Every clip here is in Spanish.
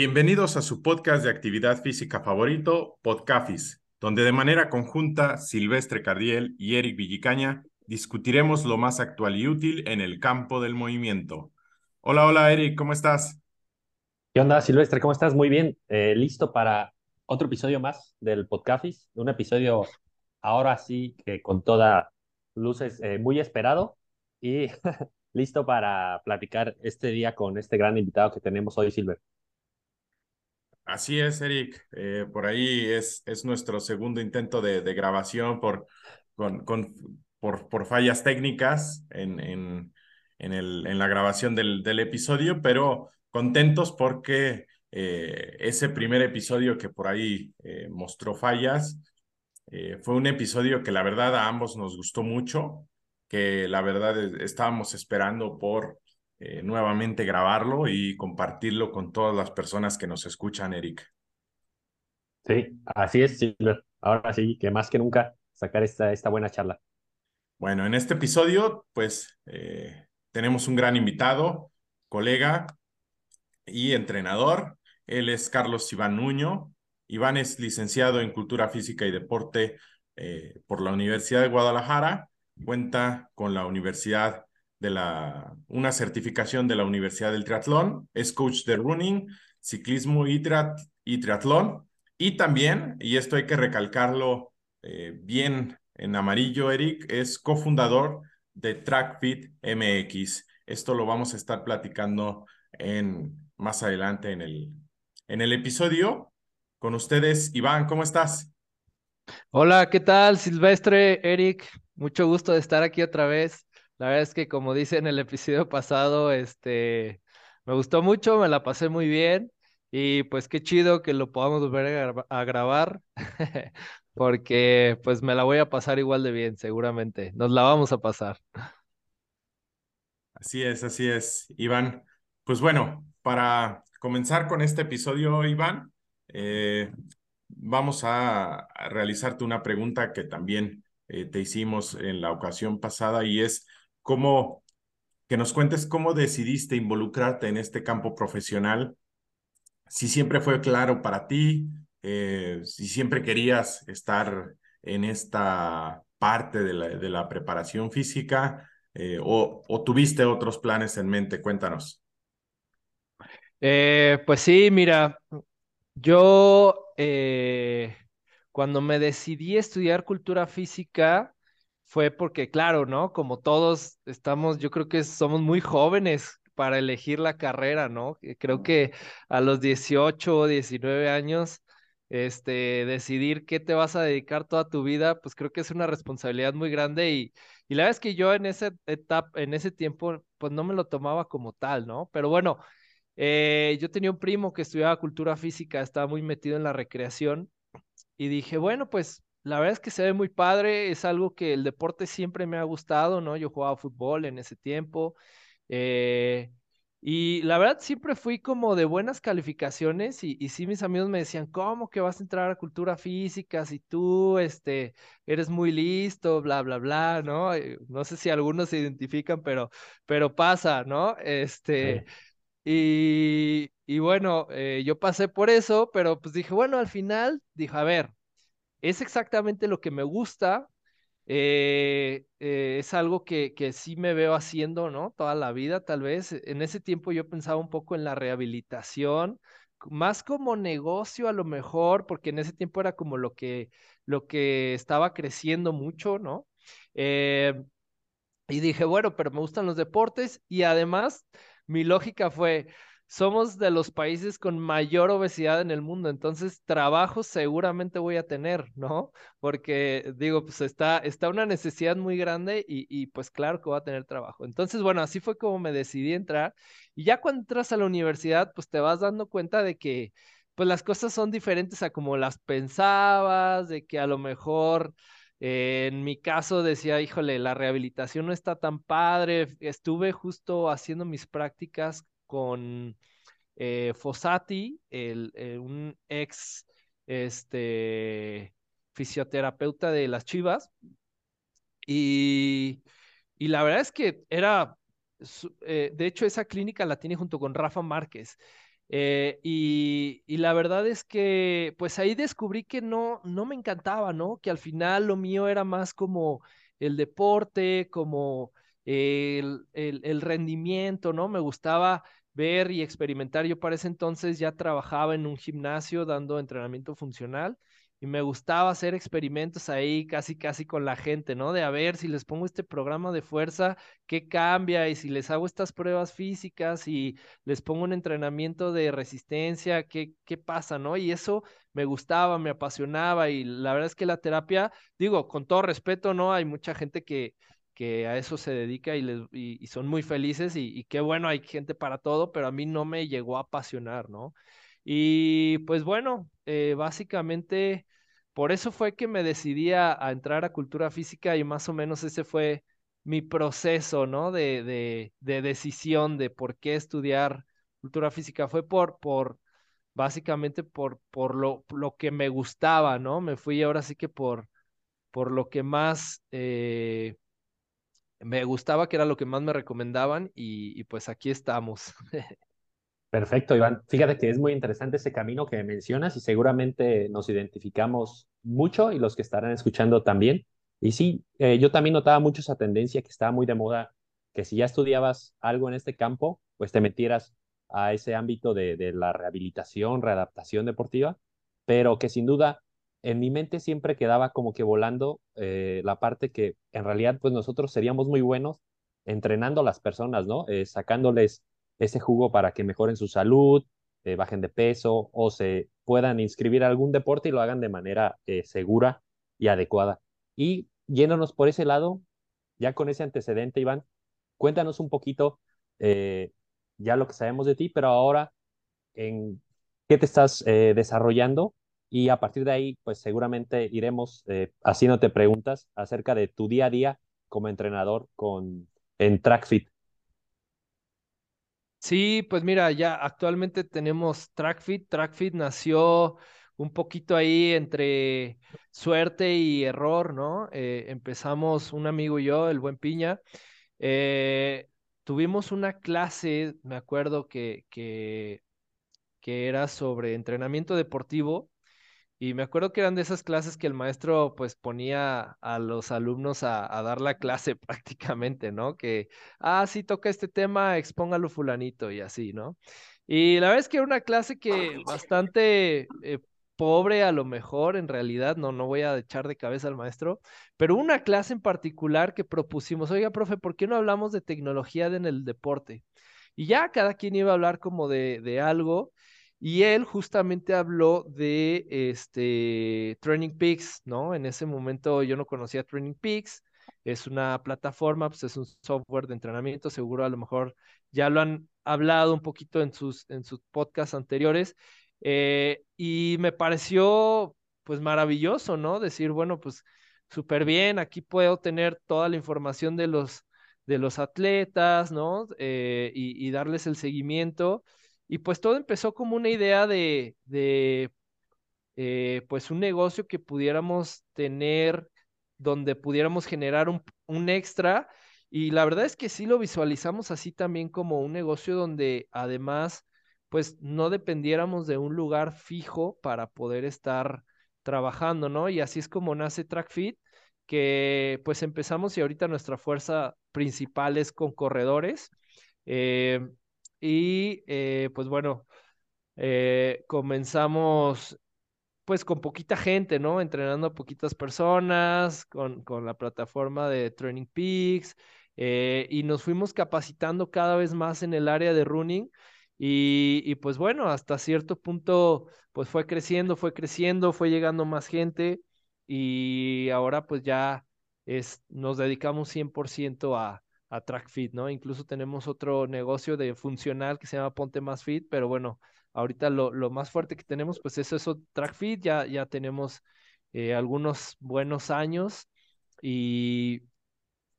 Bienvenidos a su podcast de actividad física favorito, Podcafis, donde de manera conjunta Silvestre Cardiel y Eric Villicaña discutiremos lo más actual y útil en el campo del movimiento. Hola, hola Eric, ¿cómo estás? ¿Qué onda, Silvestre? ¿Cómo estás? Muy bien. Eh, listo para otro episodio más del Podcafis. Un episodio ahora sí que con toda luces eh, muy esperado y listo para platicar este día con este gran invitado que tenemos hoy, Silver. Así es, Eric. Eh, por ahí es, es nuestro segundo intento de, de grabación por, con, con, por, por fallas técnicas en, en, en, el, en la grabación del, del episodio, pero contentos porque eh, ese primer episodio que por ahí eh, mostró fallas fue un episodio que la verdad a ambos nos gustó mucho, que la verdad estábamos esperando por eh, nuevamente grabarlo y compartirlo con todas las personas que nos escuchan, Eric. Sí, así es, Silver. Ahora sí, que más que nunca sacar esta, esta buena charla. Bueno, en este episodio, pues eh, tenemos un gran invitado, colega y entrenador. Él es Carlos Iván Nuño. Iván es licenciado en Cultura Física y Deporte eh, por la Universidad de Guadalajara. Cuenta con la Universidad de la, una certificación de la Universidad del Triatlón, es coach de running, ciclismo y, y triatlón. Y también, y esto hay que recalcarlo eh, bien en amarillo, Eric, es cofundador de TrackFit MX. Esto lo vamos a estar platicando en, más adelante en el, en el episodio. Con ustedes, Iván, ¿cómo estás? Hola, ¿qué tal, Silvestre, Eric? Mucho gusto de estar aquí otra vez. La verdad es que como dice en el episodio pasado, este, me gustó mucho, me la pasé muy bien y pues qué chido que lo podamos volver a, grabar porque pues me la voy a pasar igual de bien, seguramente. Nos la vamos a pasar. Así es, así es, Iván. Pues bueno, para comenzar con este episodio, Iván, eh, vamos a, realizarte una pregunta que también eh, te hicimos en la ocasión pasada y es, cómo, que nos cuentes cómo decidiste involucrarte en este campo profesional, si siempre fue claro para ti, eh, si siempre querías estar en esta parte de la, preparación física eh, o, tuviste otros planes en mente, cuéntanos. Eh, pues sí, mira, yo cuando me decidí estudiar cultura física, fue porque, claro, ¿no? Como todos estamos, yo creo que somos muy jóvenes para elegir la carrera, ¿no? Creo que a los 18 o 19 años, este, decidir qué te vas a dedicar toda tu vida, pues creo que es una responsabilidad muy grande y, y la verdad es que yo en ese etapa, en ese tiempo, pues no me lo tomaba como tal, ¿no? Pero bueno, eh, yo tenía un primo que estudiaba cultura física, estaba muy metido en la recreación y dije, bueno, pues la verdad es que se ve muy padre, es algo que el deporte siempre me ha gustado, ¿no? Yo jugaba fútbol en ese tiempo. Eh, y la verdad siempre fui como de buenas calificaciones y, y, sí mis amigos me decían, ¿cómo que vas a entrar a cultura física si tú este, eres muy listo, bla, bla, bla, ¿no? Eh, no sé si algunos se identifican, pero, pero pasa, ¿no? Este, sí. y, y, bueno, eh, yo pasé por eso, pero pues dije, bueno, al final, dije, a ver, es exactamente lo que me gusta. Eh, eh, es algo que, que sí me veo haciendo, ¿no? Toda la vida, tal vez. En ese tiempo yo pensaba un poco en la rehabilitación, más como negocio a lo mejor, porque en ese tiempo era como lo que, lo que estaba creciendo mucho, ¿no? Eh, y dije, bueno, pero me gustan los deportes y además mi lógica fue, somos de los países con mayor obesidad en el mundo, entonces trabajo seguramente voy a tener, ¿no? Porque digo, pues está, está una necesidad muy grande y, y, pues claro que voy a tener trabajo. Entonces, bueno, así fue como me decidí entrar y ya cuando entras a la universidad, pues te vas dando cuenta de que pues las cosas son diferentes a como las pensabas, de que a lo mejor... Eh, en mi caso decía, híjole, la rehabilitación no está tan padre. Estuve justo haciendo mis prácticas con eh, Fossati, el, eh, un ex este, fisioterapeuta de las Chivas. Y, y la verdad es que era, eh, de hecho, esa clínica la tiene junto con Rafa Márquez. Eh, y, y, la verdad es que pues ahí descubrí que no, no me encantaba, ¿no? Que al final lo mío era más como el deporte, como el, el, rendimiento, ¿no? Me gustaba ver y experimentar. Yo para ese entonces ya trabajaba en un gimnasio dando entrenamiento funcional y me gustaba hacer experimentos ahí casi casi con la gente, ¿no? De a ver si les pongo este programa de fuerza, qué cambia y si les hago estas pruebas físicas y les pongo un entrenamiento de resistencia, qué, qué pasa, ¿no? Y eso me gustaba, me apasionaba y la verdad es que la terapia, digo, con todo respeto, ¿no? Hay mucha gente que que a eso se dedica y, les, y, son muy felices y, qué bueno, hay gente para todo, pero a mí no me llegó a apasionar, ¿no? Y pues bueno, eh, básicamente por eso fue que me decidí a, entrar a cultura física y más o menos ese fue mi proceso, ¿no? De, de, de decisión de por qué estudiar cultura física. Fue por, por básicamente por, por lo, lo que me gustaba, ¿no? Me fui ahora sí que por, por lo que más... Eh, me gustaba, que era lo que más me recomendaban y, pues aquí estamos. Perfecto, Iván. Fíjate que es muy interesante ese camino que mencionas y seguramente nos identificamos mucho y los que estarán escuchando también. Y sí, eh, yo también notaba mucho esa tendencia que estaba muy de moda, que si ya estudiabas algo en este campo, pues te metieras a ese ámbito de, de la rehabilitación, readaptación deportiva, pero que sin duda en mi mente siempre quedaba como que volando eh, la parte que en realidad pues nosotros seríamos muy buenos entrenando a las personas, ¿no? Eh, sacándoles ese jugo para que mejoren su salud, eh, bajen de peso o se puedan inscribir a algún deporte y lo hagan de manera segura y adecuada. Y yéndonos por ese lado, ya con ese antecedente, Iván, cuéntanos un poquito ya lo que sabemos de ti, pero ahora en qué te estás desarrollando y a partir de ahí, pues seguramente iremos eh, haciéndote preguntas acerca de tu día a día como entrenador con, en TrackFit. Sí, pues mira, ya actualmente tenemos TrackFit. TrackFit nació un poquito ahí entre suerte y error, ¿no? Eh, empezamos un amigo y yo, el buen Piña. Eh, tuvimos una clase, me acuerdo que, que, que era sobre entrenamiento deportivo y me acuerdo que eran de esas clases que el maestro pues ponía a los alumnos a, dar la clase prácticamente, ¿no? Que, ah, sí, toca este tema, expóngalo fulanito y así, ¿no? Y la verdad es que era una clase que bastante eh, pobre a lo mejor, en realidad, no, no voy a echar de cabeza al maestro, pero una clase en particular que propusimos, oiga, profe, ¿por qué no hablamos de tecnología en el deporte? Y ya cada quien iba a hablar como de, de algo. Y él justamente habló de este Training Peaks, ¿no? En ese momento yo no conocía Training Peaks, es una plataforma, pues es un software de entrenamiento, seguro a lo mejor ya lo han hablado un poquito en sus, en sus podcasts anteriores, eh, y me pareció pues maravilloso, ¿no? Decir, bueno, pues súper bien, aquí puedo tener toda la información de los, de los atletas, ¿no? Eh, y, y darles el seguimiento. Y pues todo empezó como una idea de, eh, pues un negocio que pudiéramos tener, donde pudiéramos generar un, un extra. Y la verdad es que sí lo visualizamos así también como un negocio donde además, pues no dependiéramos de un lugar fijo para poder estar trabajando, ¿no? Y así es como nace TrackFit, que pues empezamos y ahorita nuestra fuerza principal es con corredores. Eh, y eh, pues bueno, eh, comenzamos pues con poquita gente, ¿no? Entrenando a poquitas personas, con, con la plataforma de Training Peaks, eh, y nos fuimos capacitando cada vez más en el área de running. Y, y, pues bueno, hasta cierto punto, pues fue creciendo, fue creciendo, fue llegando más gente y ahora pues ya es, nos dedicamos 100% a, a Track Fit, ¿no? Incluso tenemos otro negocio de funcional que se llama Ponte Más Fit, pero bueno, ahorita lo, lo más fuerte que tenemos, pues es eso, Track Fit, ya, ya tenemos eh, algunos buenos años y,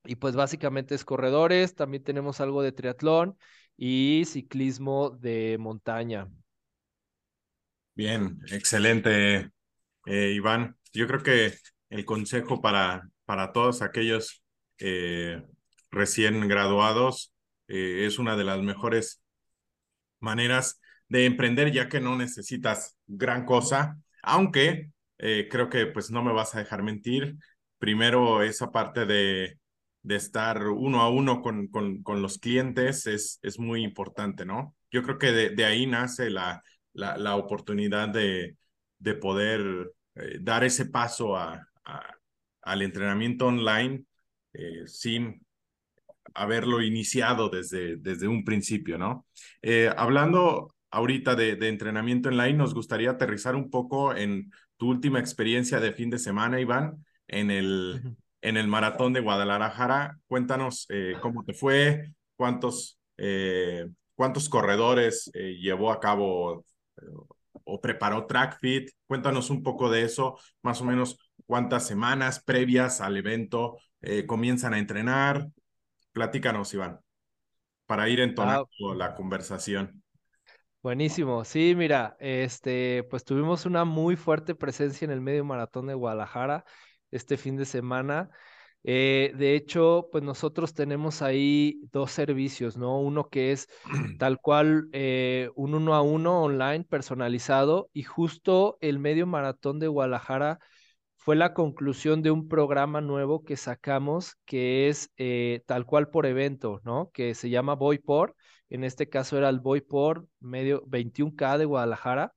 y pues básicamente es corredores, también tenemos algo de triatlón y ciclismo de montaña. Bien, excelente, eh, Iván. Yo creo que el consejo para, para todos aquellos eh, recién graduados, eh, es una de las mejores maneras de emprender ya que no necesitas gran cosa, aunque eh, creo que pues no me vas a dejar mentir. Primero esa parte de, de estar uno a uno con, con, con, los clientes es, es muy importante, ¿no? Yo creo que de, de ahí nace la, la, la, oportunidad de, de poder eh, dar ese paso a, al entrenamiento online sin haberlo iniciado desde, desde un principio, ¿no? Eh, hablando ahorita de, de, entrenamiento online, nos gustaría aterrizar un poco en tu última experiencia de fin de semana, Iván, en el, uh -huh. en el maratón de Guadalajara. Cuéntanos eh, cómo te fue, cuántos, eh, cuántos corredores eh, llevó a cabo o preparó TrackFit. Cuéntanos un poco de eso, más o menos cuántas semanas previas al evento comienzan a entrenar, Platícanos, Iván, para ir entonando ah, la conversación. Buenísimo. Sí, mira, este, pues tuvimos una muy fuerte presencia en el medio maratón de Guadalajara este fin de semana. Eh, de hecho, pues nosotros tenemos ahí dos servicios, ¿no? Uno que es tal cual eh, un uno a uno online personalizado y justo el medio maratón de Guadalajara fue la conclusión de un programa nuevo que sacamos que es eh, tal cual por evento, ¿no? Que se llama Voy por, en este caso era el Voy por medio 21K de Guadalajara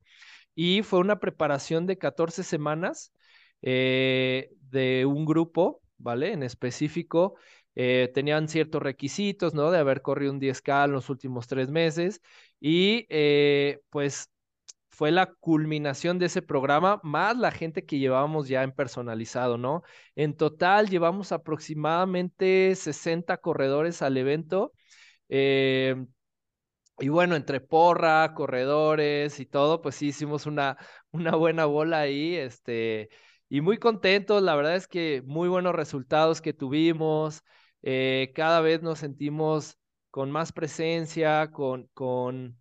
y fue una preparación de 14 semanas eh, de un grupo, ¿vale? En específico, eh, tenían ciertos requisitos, ¿no? De haber corrido un 10K en los últimos tres meses y pues fue la culminación de ese programa, más la gente que llevábamos ya en personalizado, ¿no? En total llevamos aproximadamente 60 corredores al evento. Eh, y bueno, entre porra, corredores y todo, pues sí hicimos una, una buena bola ahí, este, y muy contentos, la verdad es que muy buenos resultados que tuvimos, eh, cada vez nos sentimos con más presencia, con, con,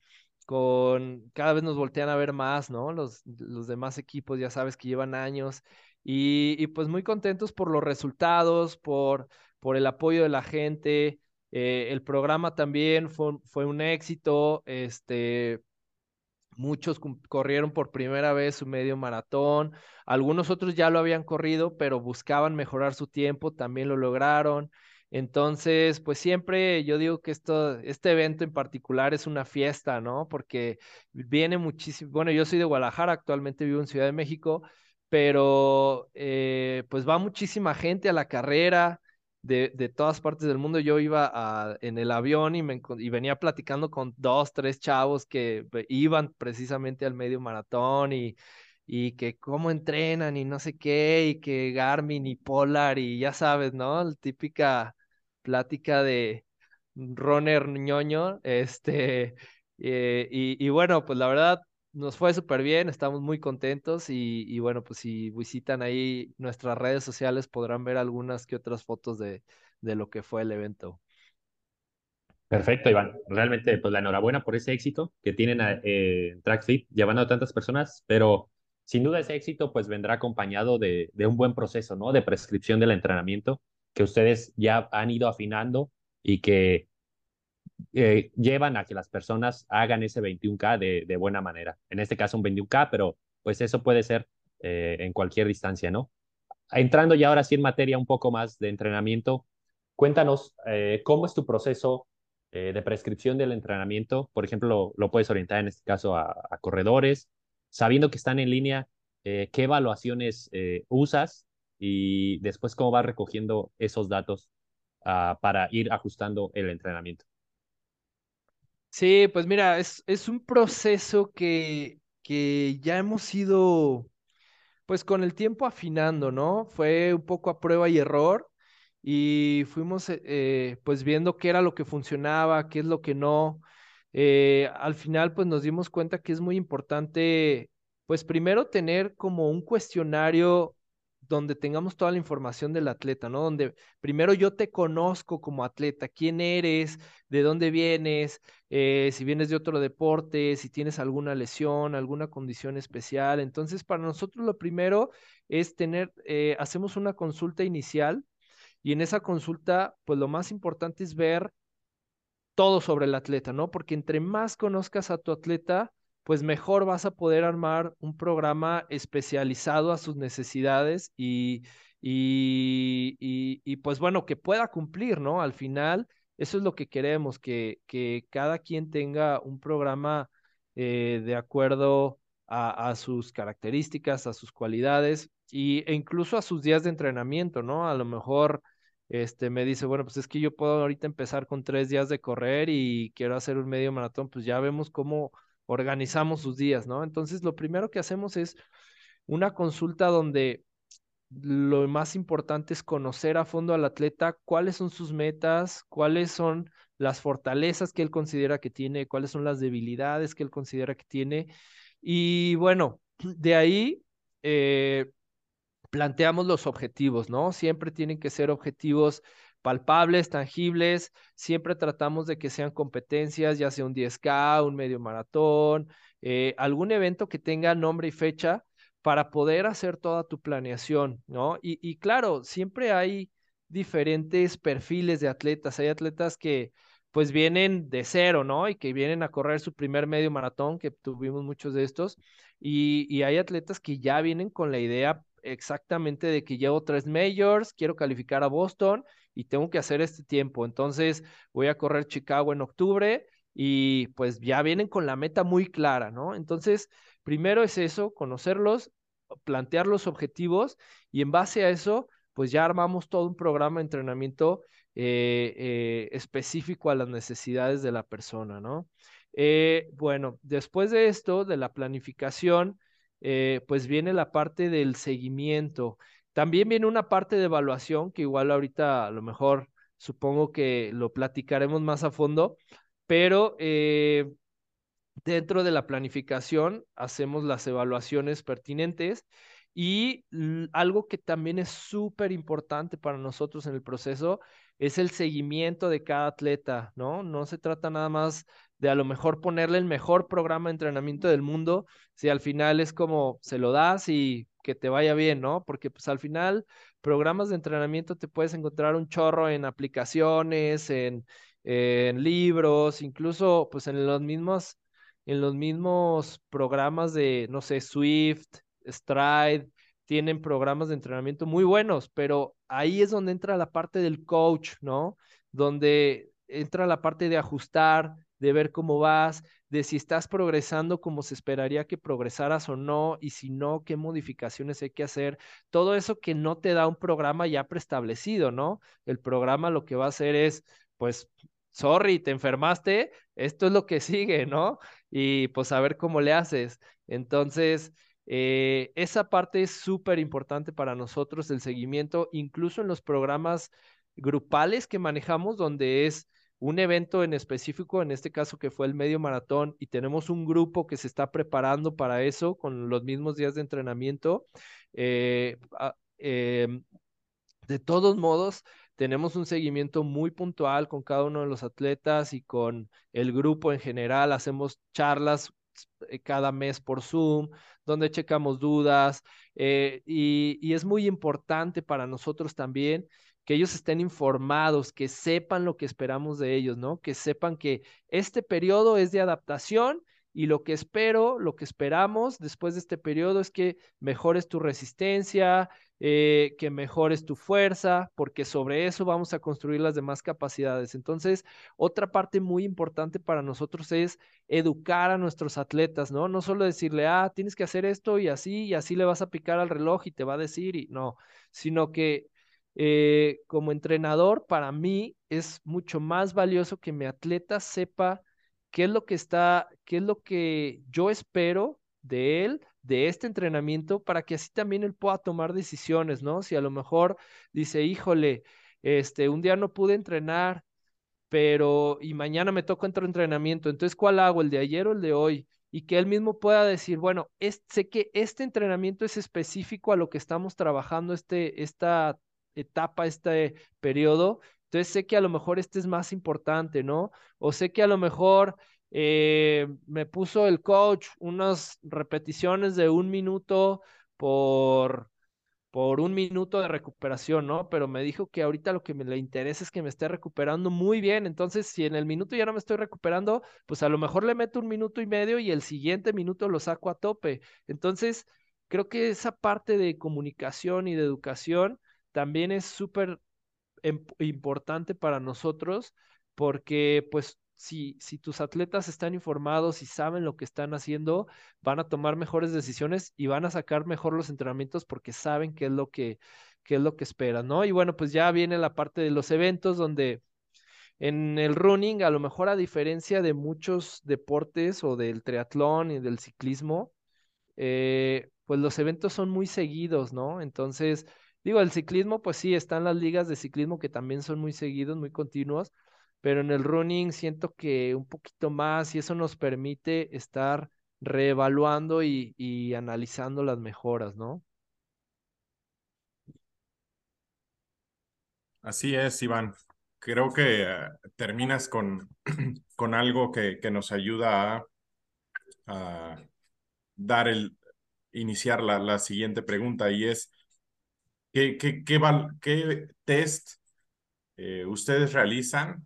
con cada vez nos voltean a ver más, ¿no? Los, los demás equipos ya sabes que llevan años y, y, pues muy contentos por los resultados, por, por el apoyo de la gente. Eh, el programa también fue, fue un éxito, este, muchos corrieron por primera vez su medio maratón, algunos otros ya lo habían corrido, pero buscaban mejorar su tiempo, también lo lograron. Entonces, pues siempre yo digo que esto, este evento en particular es una fiesta, ¿no? Porque viene muchísimo, bueno, yo soy de Guadalajara, actualmente vivo en Ciudad de México, pero eh, pues va muchísima gente a la carrera de, de todas partes del mundo. Yo iba a, en el avión y, me, y venía platicando con dos, tres chavos que iban precisamente al medio maratón y, y que cómo entrenan y no sé qué, y que Garmin y Polar y ya sabes, ¿no? La típica plática de runner ñoño, este, eh, y, y, bueno, pues la verdad nos fue súper bien, estamos muy contentos y, y, bueno, pues si visitan ahí nuestras redes sociales podrán ver algunas que otras fotos de, de lo que fue el evento. Perfecto, Iván. Realmente, pues la enhorabuena por ese éxito que tienen eh, TrackFit, llevando a tantas personas, pero sin duda ese éxito pues vendrá acompañado de, de un buen proceso, ¿no? De prescripción del entrenamiento que ustedes ya han ido afinando y que eh, llevan a que las personas hagan ese 21K de, de, buena manera. En este caso un 21K, pero pues eso puede ser eh, en cualquier distancia, ¿no? Entrando ya ahora sí en materia un poco más de entrenamiento, cuéntanos eh, cómo es tu proceso de prescripción del entrenamiento. Por ejemplo, lo, puedes orientar en este caso a, corredores, sabiendo que están en línea, qué evaluaciones usas y después cómo vas recogiendo esos datos uh, para ir ajustando el entrenamiento. Sí, pues mira, es, es un proceso que, que ya hemos ido, pues con el tiempo afinando, ¿no? Fue un poco a prueba y error y fuimos eh, pues viendo qué era lo que funcionaba, qué es lo que no. Eh, al final pues nos dimos cuenta que es muy importante pues primero tener como un cuestionario donde tengamos toda la información del atleta, ¿no? Donde primero yo te conozco como atleta, quién eres, de dónde vienes, eh, si vienes de otro deporte, si tienes alguna lesión, alguna condición especial. Entonces, para nosotros lo primero es tener, eh, hacemos una consulta inicial y en esa consulta, pues lo más importante es ver todo sobre el atleta, ¿no? Porque entre más conozcas a tu atleta, pues mejor vas a poder armar un programa especializado a sus necesidades y, y, y, pues bueno, que pueda cumplir, ¿no? Al final, eso es lo que queremos, que, que cada quien tenga un programa eh, de acuerdo a, sus características, a sus cualidades y, e incluso a sus días de entrenamiento, ¿no? A lo mejor este, me dice, bueno, pues es que yo puedo ahorita empezar con tres días de correr y quiero hacer un medio maratón, pues ya vemos cómo organizamos sus días, ¿no? Entonces, lo primero que hacemos es una consulta donde lo más importante es conocer a fondo al atleta cuáles son sus metas, cuáles son las fortalezas que él considera que tiene, cuáles son las debilidades que él considera que tiene. Y bueno, de ahí eh, planteamos los objetivos, ¿no? Siempre tienen que ser objetivos palpables, tangibles, siempre tratamos de que sean competencias, ya sea un 10K, un medio maratón, eh, algún evento que tenga nombre y fecha para poder hacer toda tu planeación, ¿no? Y, claro, siempre hay diferentes perfiles de atletas, hay atletas que pues vienen de cero, ¿no? Y que vienen a correr su primer medio maratón, que tuvimos muchos de estos, y, y hay atletas que ya vienen con la idea exactamente de que llevo tres majors, quiero calificar a Boston y tengo que hacer este tiempo. Entonces voy a correr Chicago en octubre y pues ya vienen con la meta muy clara, ¿no? Entonces, primero es eso, conocerlos, plantear los objetivos y en base a eso, pues ya armamos todo un programa de entrenamiento eh, eh, específico a las necesidades de la persona, ¿no? Eh, bueno, después de esto, de la planificación, pues viene la parte del seguimiento. También viene una parte de evaluación que igual ahorita a lo mejor supongo que lo platicaremos más a fondo, pero dentro de la planificación hacemos las evaluaciones pertinentes y algo que también es súper importante para nosotros en el proceso es el seguimiento de cada atleta, ¿no? No se trata nada más de a lo mejor ponerle el mejor programa de entrenamiento del mundo, si al final es como se lo das y que te vaya bien, ¿no? Porque pues al final programas de entrenamiento te puedes encontrar un chorro en aplicaciones, en, en libros, incluso pues en los mismos en los mismos programas de, no sé, Swift, Stride, tienen programas de entrenamiento muy buenos, pero ahí es donde entra la parte del coach, ¿no? Donde entra la parte de ajustar, de ver cómo vas, de si estás progresando como se esperaría que progresaras o no, y si no, qué modificaciones hay que hacer. Todo eso que no te da un programa ya preestablecido, ¿no? El programa lo que va a hacer es, pues, sorry, te enfermaste, esto es lo que sigue, ¿no? Y pues a ver cómo le haces. Entonces, eh, esa parte es súper importante para nosotros, el seguimiento, incluso en los programas grupales que manejamos, donde es un evento en específico, en este caso que fue el medio maratón, y tenemos un grupo que se está preparando para eso con los mismos días de entrenamiento. Eh, em, de todos modos, tenemos un seguimiento muy puntual con cada uno de los atletas y con el grupo en general. Hacemos charlas eh, cada mes por Zoom, donde checamos dudas eh, y es muy importante para nosotros también que ellos estén informados, que sepan lo que esperamos de ellos, ¿no? Que sepan que este periodo es de adaptación y lo que espero, lo que esperamos después de este periodo es que mejores tu resistencia, eh, que mejores tu fuerza, porque sobre eso vamos a construir las demás capacidades. Entonces, otra parte muy importante para nosotros es educar a nuestros atletas, ¿no? No solo decirle, ah, tienes que hacer esto y así, y así le vas a picar al reloj y te va a decir, y no, sino que eh, como entrenador, para mí es mucho más valioso que mi atleta sepa qué es lo que está, qué es lo que yo espero de él, de este entrenamiento, para que así también él pueda tomar decisiones, ¿no? Si a lo mejor dice, híjole, este, un día no pude entrenar, pero y mañana me toca otro entrenamiento, entonces, ¿cuál hago? ¿El de ayer o el de hoy? Y que él mismo pueda decir, bueno, sé que este entrenamiento es específico a lo que estamos trabajando este, esta etapa, este periodo, entonces sé que a lo mejor este es más importante, ¿no? O sé que a lo mejor eh, me puso el coach unas repeticiones de un minuto por, por un minuto de recuperación, ¿no? Pero me dijo que ahorita lo que me le interesa es que me esté recuperando muy bien. Entonces, si en el minuto ya no me estoy recuperando, pues a lo mejor le meto un minuto y medio y el siguiente minuto lo saco a tope. Entonces, creo que esa parte de comunicación y de educación también es súper importante para nosotros porque pues si, si tus atletas están informados y saben lo que están haciendo, van a tomar mejores decisiones y van a sacar mejor los entrenamientos porque saben qué es lo que, qué es lo que esperan, ¿no? Y bueno, pues ya viene la parte de los eventos donde en el running, a lo mejor a diferencia de muchos deportes o del triatlón y del ciclismo, eh, pues los eventos son muy seguidos, ¿no? Entonces, digo, el ciclismo, pues sí, están las ligas de ciclismo que también son muy seguidos, muy continuos, pero en el running siento que un poquito más y eso nos permite estar reevaluando y, analizando las mejoras, ¿no? Así es, Iván. Creo que eh, terminas con, con algo que, que nos ayuda a, dar el, iniciar la, la siguiente pregunta y es, ¿qué, qué, qué, qué test eh, ustedes realizan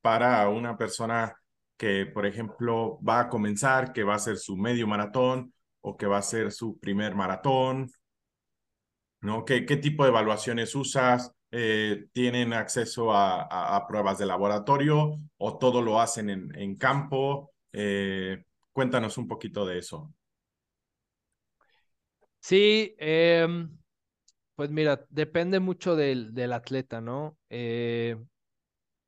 para una persona que, por ejemplo, va a comenzar, que va a hacer su medio maratón o que va a hacer su primer maratón? ¿No? ¿Qué, qué tipo de evaluaciones usas? Eh, ¿Tienen acceso a, a, pruebas de laboratorio o todo lo hacen en, en campo? Eh, cuéntanos un poquito de eso. Sí, em, pues mira, depende mucho del, del atleta, ¿no? Eh,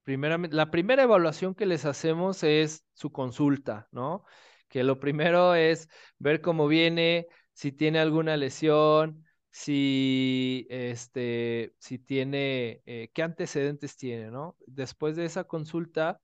primeramente, la primera evaluación que les hacemos es su consulta, ¿no? Que lo primero es ver cómo viene, si tiene alguna lesión, si, este, si tiene, eh, qué antecedentes tiene, ¿no? Después de esa consulta,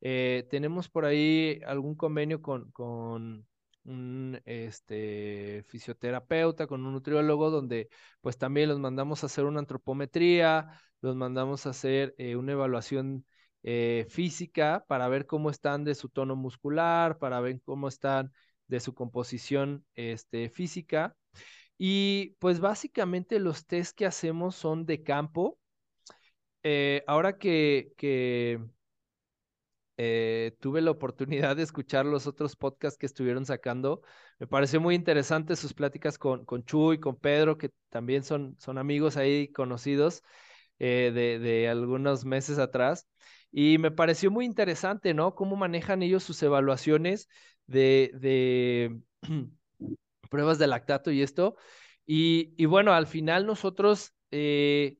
eh, tenemos por ahí algún convenio con, con un este, fisioterapeuta, con un nutriólogo, donde pues también los mandamos a hacer una antropometría, los mandamos a hacer eh, una evaluación eh, física para ver cómo están de su tono muscular, para ver cómo están de su composición este, física. Y pues básicamente los test que hacemos son de campo. Eh, ahora que, que eh, tuve la oportunidad de escuchar los otros podcasts que estuvieron sacando. Me pareció muy interesante sus pláticas con, con Chu y con Pedro, que también son, son amigos ahí conocidos eh, de, de, algunos meses atrás. Y me pareció muy interesante, ¿no? Cómo manejan ellos sus evaluaciones de, de pruebas de lactato y esto. Y, y bueno, al final nosotros eh,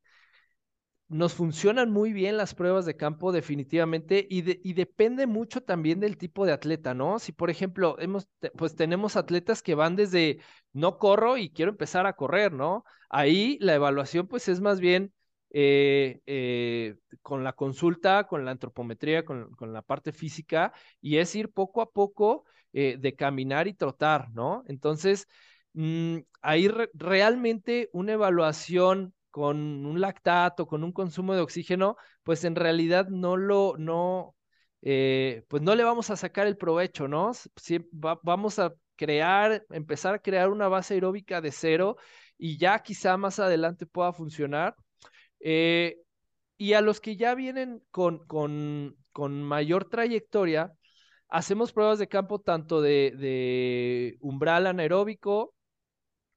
nos funcionan muy bien las pruebas de campo definitivamente y, y, depende mucho también del tipo de atleta, ¿no? Si por ejemplo, hemos, pues tenemos atletas que van desde no corro y quiero empezar a correr, ¿no? Ahí la evaluación pues es más bien eh, eh, con la consulta, con la antropometría, con, con, la parte física y es ir poco a poco eh, de caminar y trotar, ¿no? Entonces, mmm, ahí re realmente una evaluación con un lactato, con un consumo de oxígeno, pues en realidad no lo, no, eh, pues no le vamos a sacar el provecho, ¿no? Si va, vamos a crear, empezar a crear una base aeróbica de cero y ya quizá más adelante pueda funcionar. Eh, y a los que ya vienen con, con, con mayor trayectoria, hacemos pruebas de campo tanto de, de umbral anaeróbico,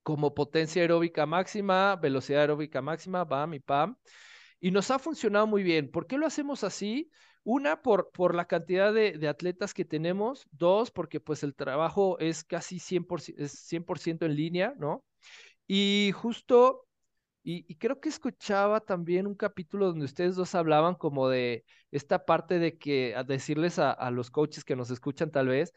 como potencia aeróbica máxima, velocidad aeróbica máxima, BAM y PAM. Y nos ha funcionado muy bien. ¿Por qué lo hacemos así? Una, por, por la cantidad de, de, atletas que tenemos. Dos, porque pues el trabajo es casi 100%, es 100 en línea, ¿no? Y justo, y, y, creo que escuchaba también un capítulo donde ustedes dos hablaban como de esta parte de que, a decirles a, a los coaches que nos escuchan tal vez,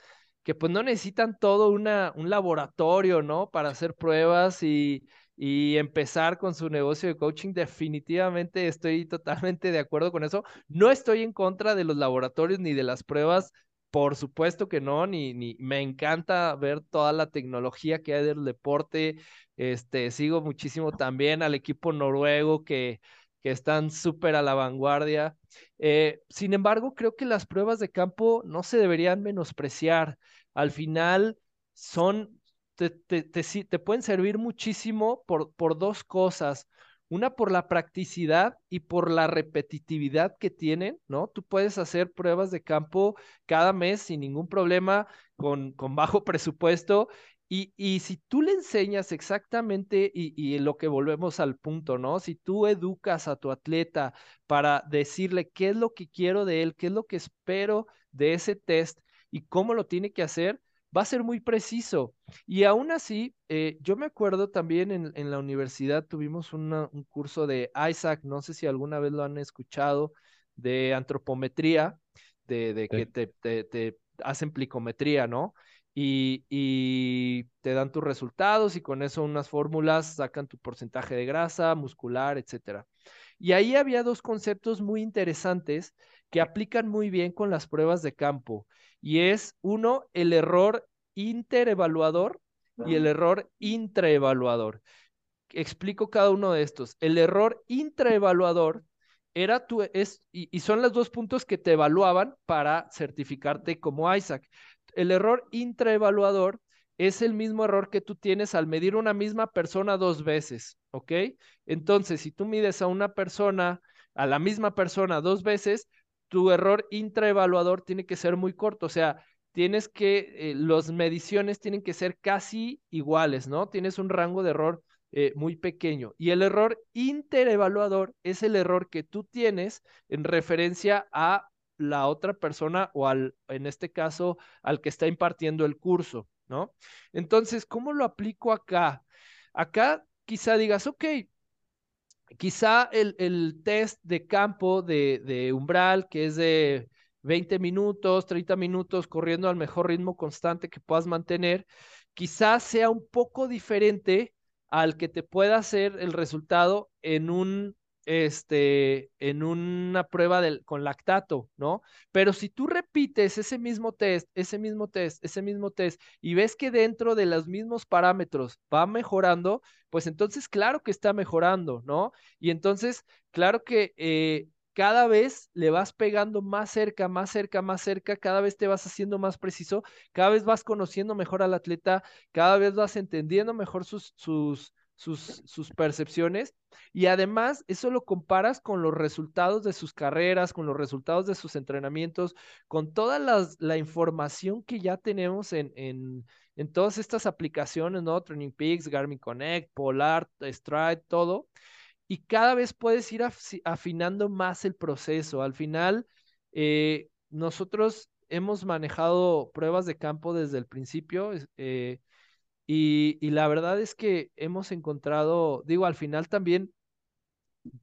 que pues no necesitan todo una, un laboratorio, ¿no? Para hacer pruebas y, y empezar con su negocio de coaching. Definitivamente estoy totalmente de acuerdo con eso. No estoy en contra de los laboratorios ni de las pruebas. Por supuesto que no, ni, ni me encanta ver toda la tecnología que hay del deporte. Este, sigo muchísimo también al equipo noruego que, que están súper a la vanguardia. Eh, sin embargo, creo que las pruebas de campo no se deberían menospreciar al final son te, te, te, pueden servir muchísimo por, por dos cosas. Una por la practicidad y por la repetitividad que tienen, ¿no? Tú puedes hacer pruebas de campo cada mes sin ningún problema, con, con bajo presupuesto. Y, y, si tú le enseñas exactamente, y, y lo que volvemos al punto, ¿no? Si tú educas a tu atleta para decirle qué es lo que quiero de él, qué es lo que espero de ese test y cómo lo tiene que hacer, va a ser muy preciso. Y aún así, eh, yo me acuerdo también en, la universidad tuvimos un curso de Isaac, no sé si alguna vez lo han escuchado, de antropometría, de, que te, te, hacen plicometría, ¿no? Y, y, te dan tus resultados y con eso unas fórmulas sacan tu porcentaje de grasa, muscular, etcétera. Y ahí había dos conceptos muy interesantes que aplican muy bien con las pruebas de campo y es uno, el error interevaluador y el error intraevaluador. Explico cada uno de estos. El error intraevaluador era tu, es, y, y son los dos puntos que te evaluaban para certificarte como Isaac. El error intraevaluador es el mismo error que tú tienes al medir una misma persona dos veces, ¿ok? Entonces, si tú mides a una persona, a la misma persona dos veces, tu error intraevaluador tiene que ser muy corto, o sea, tienes que, eh, las mediciones tienen que ser casi iguales, ¿no? Tienes un rango de error eh, muy pequeño. Y el error interevaluador es el error que tú tienes en referencia a la otra persona o al, en este caso, al que está impartiendo el curso, ¿no? Entonces, ¿cómo lo aplico acá? Acá quizá digas, ok, quizá el, test de campo de, umbral, que es de 20 minutos, 30 minutos, corriendo al mejor ritmo constante que puedas mantener, quizá sea un poco diferente al que te pueda hacer el resultado en un este, en una prueba del, con lactato, ¿no? Pero si tú repites ese mismo test, ese mismo test, ese mismo test, y ves que dentro de los mismos parámetros va mejorando, pues entonces claro que está mejorando, ¿no? Y entonces, claro que eh, cada vez le vas pegando más cerca, más cerca, más cerca, cada vez te vas haciendo más preciso, cada vez vas conociendo mejor al atleta, cada vez vas entendiendo mejor sus, sus, sus, sus percepciones y además eso lo comparas con los resultados de sus carreras, con los resultados de sus entrenamientos, con toda la información que ya tenemos en, en, en, todas estas aplicaciones, ¿no? Training Peaks, Garmin Connect, Polar, Stride, todo. Y cada vez puedes ir afinando más el proceso. Al final, eh, nosotros hemos manejado pruebas de campo desde el principio. Eh, y, la verdad es que hemos encontrado, digo, al final también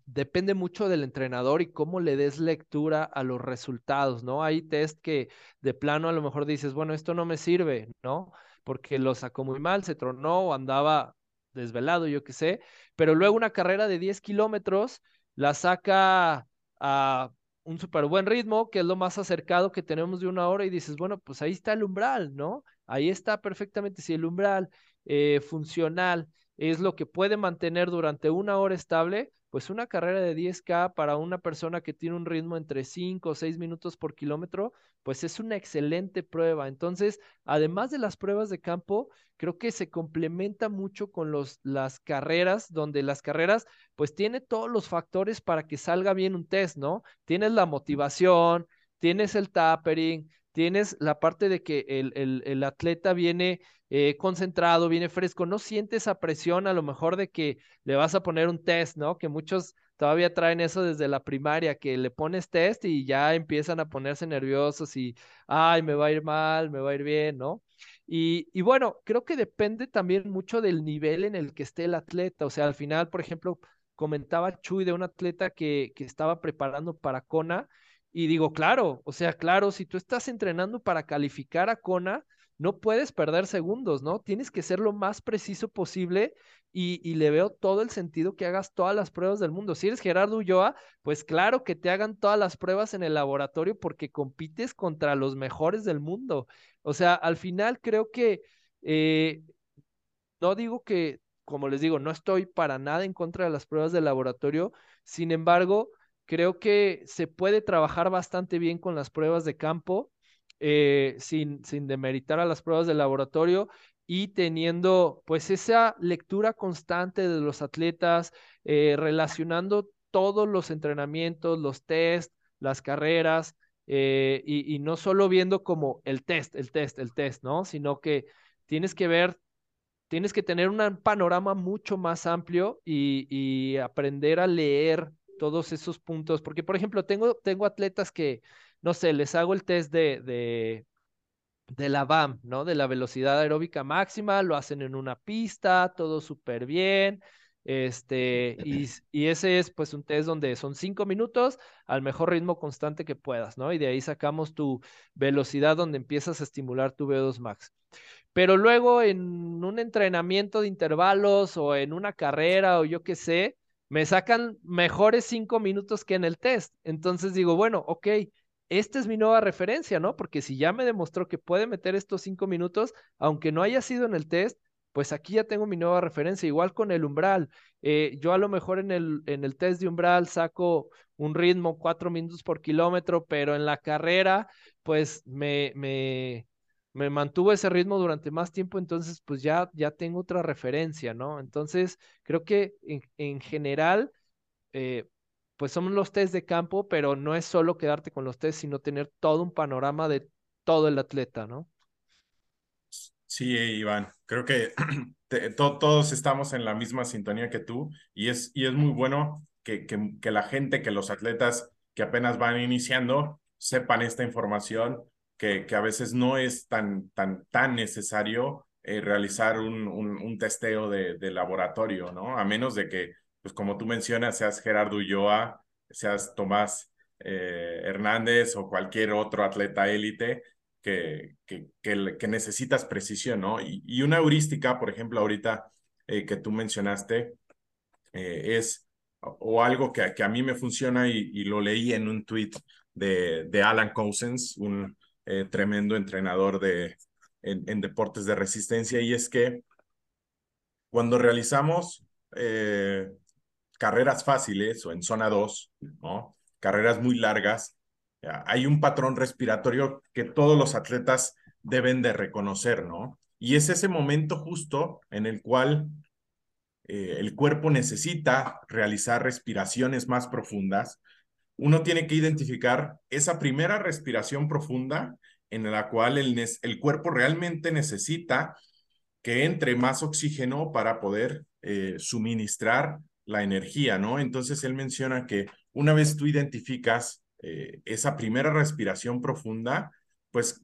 depende mucho del entrenador y cómo le des lectura a los resultados, ¿no? Hay test que de plano a lo mejor dices, bueno, esto no me sirve, ¿no? Porque lo sacó muy mal, se tronó o andaba desvelado, yo qué sé, pero luego una carrera de 10 kilómetros la saca a un súper buen ritmo, que es lo más acercado que tenemos de una hora y dices, bueno, pues ahí está el umbral, ¿no? Ahí está perfectamente. Si el umbral eh, funcional es lo que puede mantener durante una hora estable, pues una carrera de 10K para una persona que tiene un ritmo entre 5 o 6 minutos por kilómetro, pues es una excelente prueba. Entonces, además de las pruebas de campo, creo que se complementa mucho con los, las carreras, donde las carreras, pues tiene todos los factores para que salga bien un test, ¿no? Tienes la motivación, tienes el tapering, tienes la parte de que el, atleta viene eh, concentrado, viene fresco, no siente esa presión a lo mejor de que le vas a poner un test, ¿no? Que muchos todavía traen eso desde la primaria, que le pones test y ya empiezan a ponerse nerviosos y, ay, me va a ir mal, me va a ir bien, ¿no? Y, y bueno, creo que depende también mucho del nivel en el que esté el atleta, o sea, al final, por ejemplo, comentaba Chuy de un atleta que, que estaba preparando para Kona y digo, claro, o sea, claro, si tú estás entrenando para calificar a Kona, no puedes perder segundos, ¿no? Tienes que ser lo más preciso posible y, y, le veo todo el sentido que hagas todas las pruebas del mundo. Si eres Gerardo Ulloa, pues claro que te hagan todas las pruebas en el laboratorio porque compites contra los mejores del mundo. O sea, al final creo que, eh, no digo que, como les digo, no estoy para nada en contra de las pruebas de laboratorio, sin embargo, Creo que se puede trabajar bastante bien con las pruebas de campo, eh, sin, sin demeritar a las pruebas de laboratorio. y teniendo pues esa lectura constante de los atletas, eh, relacionando todos los entrenamientos, los test, las carreras, eh, y, no solo viendo como el test, el test, el test, ¿no? Sino que tienes que ver, tienes que tener un panorama mucho más amplio y, aprender a leer todos esos puntos, porque por ejemplo, tengo, tengo atletas que, no sé, les hago el test de, de, de la VAM, ¿no? De la velocidad aeróbica máxima, lo hacen en una pista, todo súper bien, este, y, y, ese es pues un test donde son cinco minutos al mejor ritmo constante que puedas, ¿no? Y de ahí sacamos tu velocidad donde empiezas a estimular tu VO2 max. Pero luego en un entrenamiento de intervalos o en una carrera o yo qué sé, me sacan mejores cinco minutos que en el test. Entonces digo, bueno, ok, esta es mi nueva referencia, ¿no? Porque si ya me demostró que puede meter estos cinco minutos, aunque no haya sido en el test, pues aquí ya tengo mi nueva referencia, igual con el umbral. Eh, yo a lo mejor en el, en el test de umbral saco un ritmo cuatro minutos por kilómetro, pero en la carrera, pues me, me, me mantuvo ese ritmo durante más tiempo, entonces pues ya, ya tengo otra referencia, ¿no? Entonces, creo que en, general, eh, pues son los test de campo, pero no es solo quedarte con los test, sino tener todo un panorama de todo el atleta, ¿no? Sí, Iván, creo que todos estamos en la misma sintonía que tú y es, y es muy bueno que, que, la gente, que los atletas que apenas van iniciando sepan esta información, que, a veces no es tan, tan, tan necesario eh, realizar un, un, testeo de, de, laboratorio, ¿no? A menos de que, pues como tú mencionas, seas Gerardo Ulloa, seas Tomás eh, Hernández o cualquier otro atleta élite, que, que, que, necesitas precisión, ¿no? Y, una heurística, por ejemplo, ahorita eh, que tú mencionaste, es o algo que, que, a mí me funciona y, y, lo leí en un tweet de, de Alan Cousins, un eh, tremendo entrenador de, en, deportes de resistencia, y es que cuando realizamos carreras fáciles o en zona 2, ¿no? Carreras muy largas, hay un patrón respiratorio que todos los atletas deben de reconocer, ¿no? Y es ese momento justo en el cual eh, el cuerpo necesita realizar respiraciones más profundas. Uno tiene que identificar esa primera respiración profunda en la cual el, el cuerpo realmente necesita que entre más oxígeno para poder eh, suministrar la energía, ¿no? Entonces él menciona que una vez tú identificas eh, esa primera respiración profunda, pues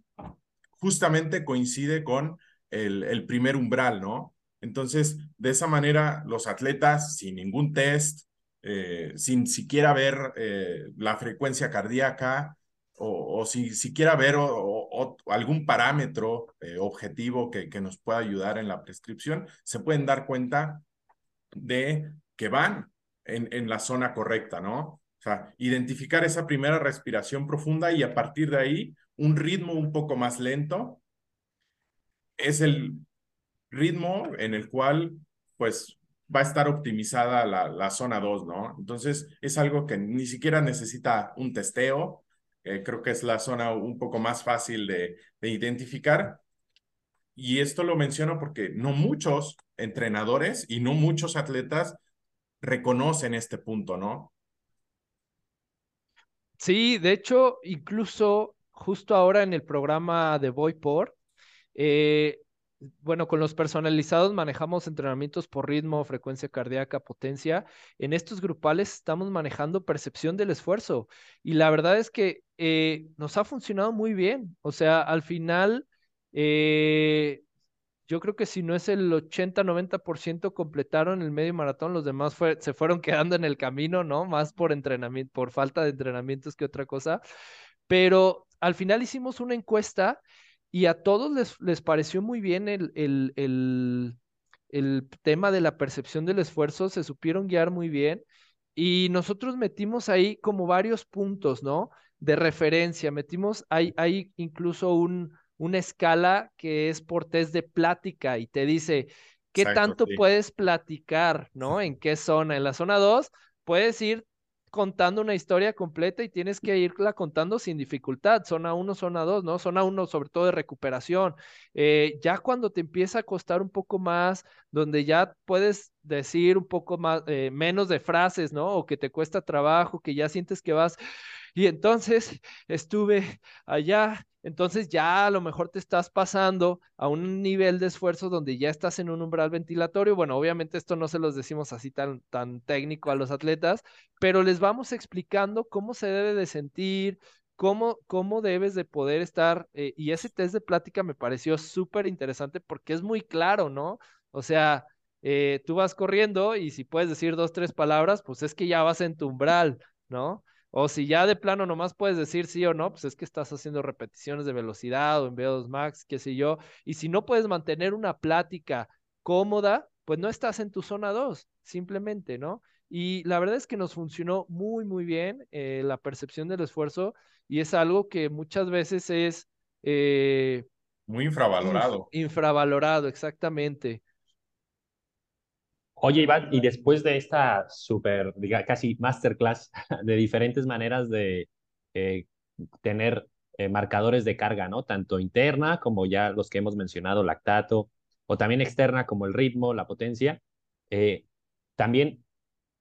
justamente coincide con el, el primer umbral, ¿no? Entonces, de esa manera, los atletas, sin ningún test, eh, sin siquiera ver eh, la frecuencia cardíaca o, o si siquiera ver o, algún parámetro objetivo que, que, nos pueda ayudar en la prescripción, se pueden dar cuenta de que van en, en la zona correcta, ¿no? O sea, identificar esa primera respiración profunda y a partir de ahí un ritmo un poco más lento es el ritmo en el cual pues va a estar optimizada la, la zona 2, ¿no? Entonces es algo que ni siquiera necesita un testeo, eh, creo que es la zona un poco más fácil de, de identificar. Y esto lo menciono porque no muchos entrenadores y no muchos atletas reconocen este punto, ¿no? Sí, de hecho, incluso justo ahora en el programa de Voy por, eh, bueno, con los personalizados manejamos entrenamientos por ritmo, frecuencia cardíaca, potencia. En estos grupales estamos manejando percepción del esfuerzo y la verdad es que eh, nos ha funcionado muy bien. O sea, al final, eh, yo creo que si no es el 80-90% completaron el medio maratón, los demás se fueron quedando en el camino, ¿no? Más por entrenamiento, por falta de entrenamientos que otra cosa. Pero al final hicimos una encuesta y a todos les, les pareció muy bien el, el, el, el tema de la percepción del esfuerzo, se supieron guiar muy bien y nosotros metimos ahí como varios puntos, ¿no? De referencia, metimos, hay, hay incluso un, una escala que es por test de plática y te dice qué tanto puedes platicar, ¿no? En qué zona. En la zona 2 puedes ir contando una historia completa y tienes que irla contando sin dificultad, zona 1, zona 2, ¿no? Zona 1 sobre todo de recuperación. Eh, ya cuando te empieza a costar un poco más, donde ya puedes decir un poco más, eh, menos de frases, ¿no? O que te cuesta trabajo, que ya sientes que vas y entonces estuve allá, entonces ya a lo mejor te estás pasando a un nivel de esfuerzo donde ya estás en un umbral ventilatorio. Bueno, obviamente esto no se los decimos así tan, tan técnico a los atletas, pero les vamos explicando cómo se debe de sentir, cómo, cómo debes de poder estar. Eh, y ese test de plática me pareció súper interesante porque es muy claro, ¿no? O sea, eh, tú vas corriendo y si puedes decir dos, tres palabras, pues es que ya vas en tu umbral, ¿no? O si ya de plano nomás puedes decir sí o no, pues es que estás haciendo repeticiones de velocidad o en VO2 max, qué sé yo. Y si no puedes mantener una plática cómoda, pues no estás en tu zona 2, simplemente, ¿no? Y la verdad es que nos funcionó muy, muy bien eh, la percepción del esfuerzo y es algo que muchas veces es... Eh, muy infravalorado. infravalorado, exactamente. Oye, Iván, y después de esta súper, diga, casi masterclass de diferentes maneras de eh, tener eh, marcadores de carga, ¿no? Tanto interna como ya los que hemos mencionado, lactato, o también externa como el ritmo, la potencia, eh, también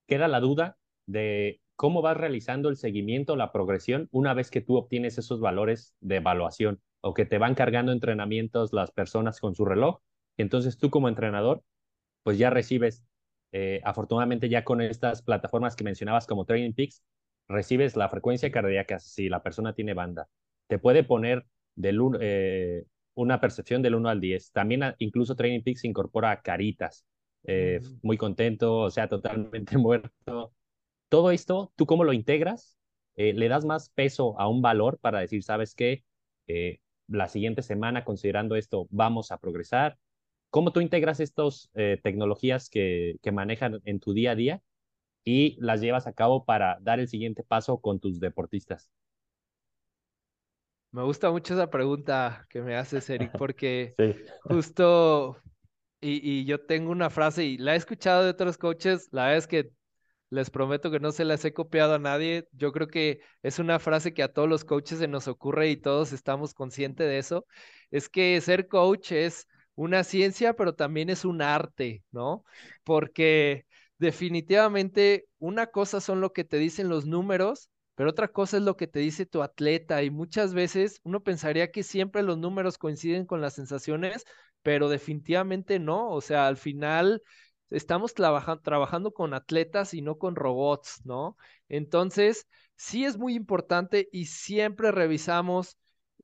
queda la duda de cómo vas realizando el seguimiento, la progresión, una vez que tú obtienes esos valores de evaluación o que te van cargando entrenamientos las personas con su reloj. Entonces tú como entrenador pues ya recibes, eh, afortunadamente ya con estas plataformas que mencionabas como Training Peaks, recibes la frecuencia cardíaca si la persona tiene banda. Te puede poner del eh, una percepción del 1 al 10. También incluso Training Peaks incorpora caritas. Eh, mm. Muy contento, o sea, totalmente muerto. Todo esto, ¿tú cómo lo integras? ¿Le das más peso a un valor para decir, sabes qué? la siguiente semana, considerando esto, vamos a progresar ¿Cómo tú integras estas eh, tecnologías que, que manejan en tu día a día y las llevas a cabo para dar el siguiente paso con tus deportistas? Me gusta mucho esa pregunta que me haces, Eric, porque justo, y, y, yo tengo una frase y la he escuchado de otros coaches, la verdad es que les prometo que no se las he copiado a nadie. Yo creo que es una frase que a todos los coaches se nos ocurre y todos estamos conscientes de eso. Es que ser coach es una ciencia, pero también es un arte, ¿no? Porque definitivamente una cosa son lo que te dicen los números, pero otra cosa es lo que te dice tu atleta y muchas veces uno pensaría que siempre los números coinciden con las sensaciones, pero definitivamente no, o sea, al final estamos trabajando con atletas y no con robots, ¿no? Entonces, sí es muy importante y siempre revisamos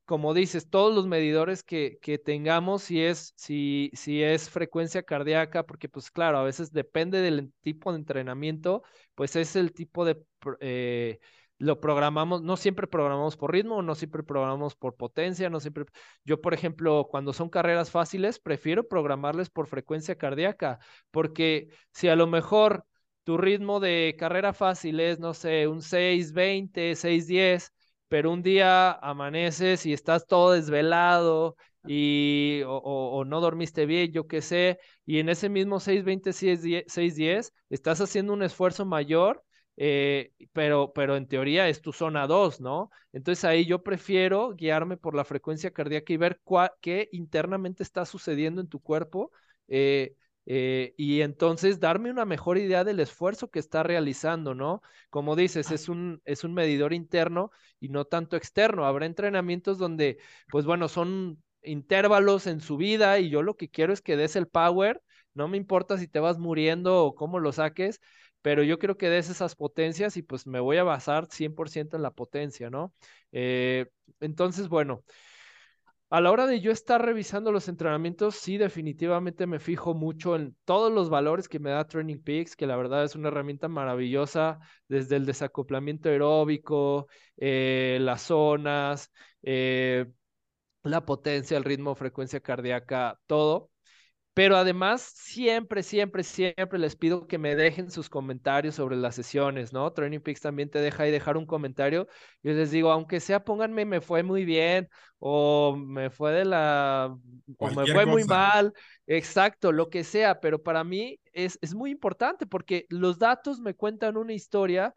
como dices, todos los medidores que, que tengamos, si es, si, si es frecuencia cardíaca, porque pues claro, a veces depende del tipo de entrenamiento, pues es el tipo de, eh, lo programamos, no siempre programamos por ritmo, no siempre programamos por potencia, no siempre, yo por ejemplo, cuando son carreras fáciles, prefiero programarles por frecuencia cardíaca, porque si a lo mejor tu ritmo de carrera fácil es, no sé, un 620, 610, pero un día amaneces y estás todo desvelado y o, no dormiste bien, yo qué sé, y en ese mismo 620, 610 estás haciendo un esfuerzo mayor, eh, pero, pero en teoría es tu zona 2, ¿no? Entonces ahí yo prefiero guiarme por la frecuencia cardíaca y ver qué internamente está sucediendo en tu cuerpo. Eh, eh, y entonces darme una mejor idea del esfuerzo que está realizando, ¿no? Como dices, es un, es un medidor interno y no tanto externo. Habrá entrenamientos donde, pues bueno, son intervalos en su vida y yo lo que quiero es que des el power, no me importa si te vas muriendo o cómo lo saques, pero yo quiero que des esas potencias y pues me voy a basar 100% en la potencia, ¿no? Eh, entonces, bueno, a la hora de yo estar revisando los entrenamientos, sí, definitivamente me fijo mucho en todos los valores que me da Training Peaks, que la verdad es una herramienta maravillosa, desde el desacoplamiento aeróbico, eh, las zonas, eh, la potencia, el ritmo, frecuencia cardíaca, todo. Pero además, siempre, siempre, siempre les pido que me dejen sus comentarios sobre las sesiones, ¿no? Training Peaks también te deja ahí dejar un comentario. Yo les digo, aunque sea, pónganme, me fue muy bien, o me fue de la, o me fue muy mal, exacto, lo que sea, pero para mí es, es muy importante porque los datos me cuentan una historia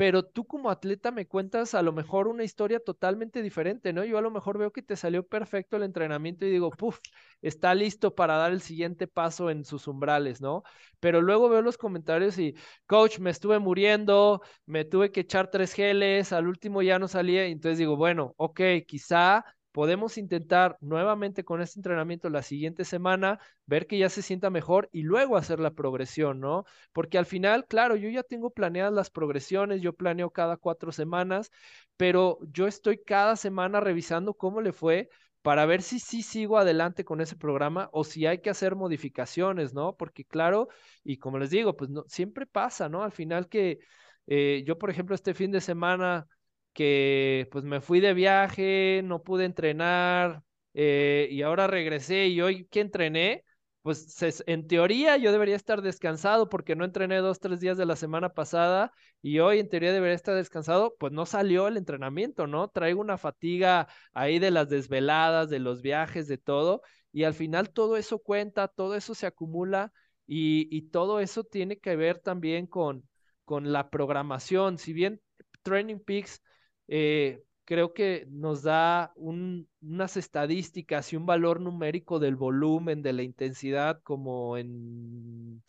pero tú como atleta me cuentas a lo mejor una historia totalmente diferente, ¿no? Yo a lo mejor veo que te salió perfecto el entrenamiento y digo, puff, está listo para dar el siguiente paso en sus umbrales, ¿no? Pero luego veo los comentarios y, coach, me estuve muriendo, me tuve que echar tres geles, al último ya no salía, y entonces digo, bueno, ok, quizá podemos intentar nuevamente con este entrenamiento la siguiente semana, ver que ya se sienta mejor y luego hacer la progresión, ¿no? Porque al final, claro, yo ya tengo planeadas las progresiones, yo planeo cada cuatro semanas, pero yo estoy cada semana revisando cómo le fue para ver si sí sigo adelante con ese programa o si hay que hacer modificaciones, ¿no? Porque claro, y como les digo, pues no, siempre pasa, ¿no? Al final que eh, yo, por ejemplo, este fin de semana que pues me fui de viaje, no pude entrenar eh, y ahora regresé y hoy que entrené, pues en teoría yo debería estar descansado porque no entrené dos, tres días de la semana pasada y hoy en teoría debería estar descansado, pues no salió el entrenamiento, ¿no? Traigo una fatiga ahí de las desveladas, de los viajes, de todo y al final todo eso cuenta, todo eso se acumula y, y todo eso tiene que ver también con, con la programación. Si bien Training Peaks eh, creo que nos da unas estadísticas y un valor numérico del volumen, de la intensidad, como en,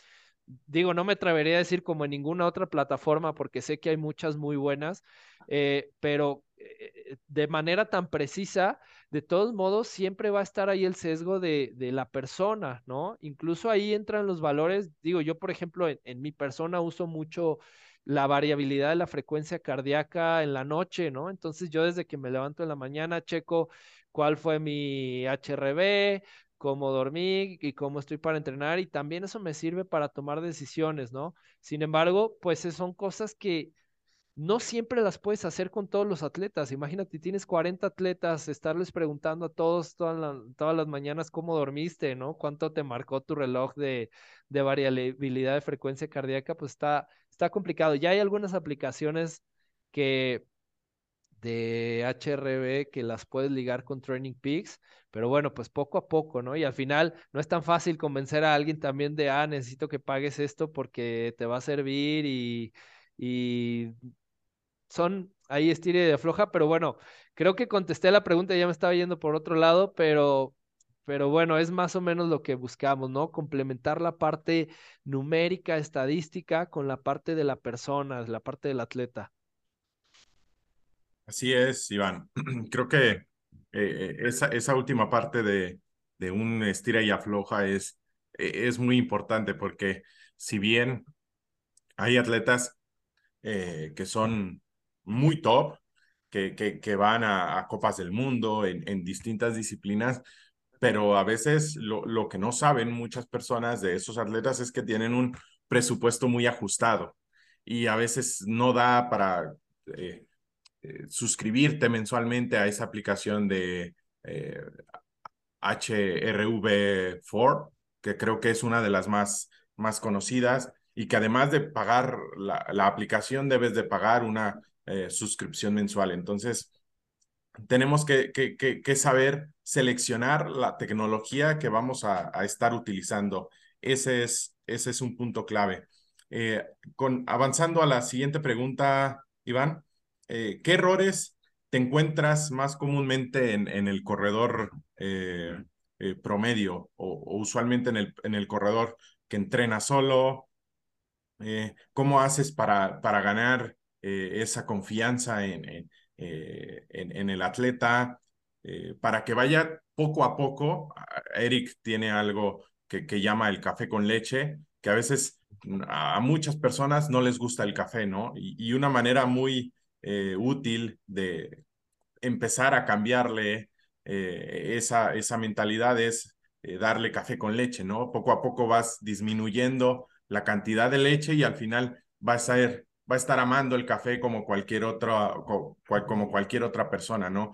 digo, no me atrevería a decir como en ninguna otra plataforma, porque sé que hay muchas muy buenas, eh, pero eh, de manera tan precisa, de todos modos, siempre va a estar ahí el sesgo de, la persona, ¿no? Incluso ahí entran los valores, digo, yo, por ejemplo, en mi persona uso mucho la variabilidad de la frecuencia cardíaca en la noche, ¿no? Entonces yo desde que me levanto en la mañana checo cuál fue mi HRB, cómo dormí y cómo estoy para entrenar y también eso me sirve para tomar decisiones, ¿no? Sin embargo, pues son cosas que no siempre las puedes hacer con todos los atletas. Imagínate, tienes 40 atletas, estarles preguntando a todos todas, todas las mañanas cómo dormiste, ¿no? ¿Cuánto te marcó tu reloj de, de variabilidad de frecuencia cardíaca? Pues está, está complicado. Ya hay algunas aplicaciones que de HRB que las puedes ligar con Training Peaks, pero bueno, pues poco a poco, ¿no? Y al final no es tan fácil convencer a alguien también de, ah, necesito que pagues esto porque te va a servir y, y son ahí estira y de floja, pero bueno, creo que contesté la pregunta, ya me estaba yendo por otro lado, pero pero bueno, es más o menos lo que buscamos, ¿no? Complementar la parte numérica, estadística, con la parte de la persona, la parte del atleta. Así es, Iván. Creo que eh, eh, esa, esa última parte de, de un estira y afloja es, e, es muy importante porque si bien hay atletas eh, que son muy top, que, que, que van a, a, Copas del Mundo en, en distintas disciplinas, pero a veces lo, lo, que no saben muchas personas de esos atletas es que tienen un presupuesto muy ajustado y a veces no da para eh, eh, suscribirte mensualmente a esa aplicación de eh, HRV4, que creo que es una de las más, más conocidas y que además de pagar la, la aplicación debes de pagar una eh, suscripción mensual. Entonces, tenemos que, que, que, saber seleccionar la tecnología que vamos a, estar utilizando. Ese es, ese es un punto clave. Eh, con, avanzando a la siguiente pregunta, Iván, eh, ¿qué errores te encuentras más comúnmente en, en el corredor promedio o, o, usualmente en el, en el corredor que entrena solo? ¿Cómo haces para, para ganar esa confianza en, en eh, en, el atleta, eh, para que vaya poco a poco. Eric tiene algo que, que, llama el café con leche, que a veces a muchas personas no les gusta el café, ¿no? Y, y una manera muy eh, útil de empezar a cambiarle eh, esa, esa mentalidad es eh, darle café con leche, ¿no? Poco a poco vas disminuyendo la cantidad de leche y al final vas a ser va a estar amando el café como cualquier otra, como cualquier otra persona, ¿no?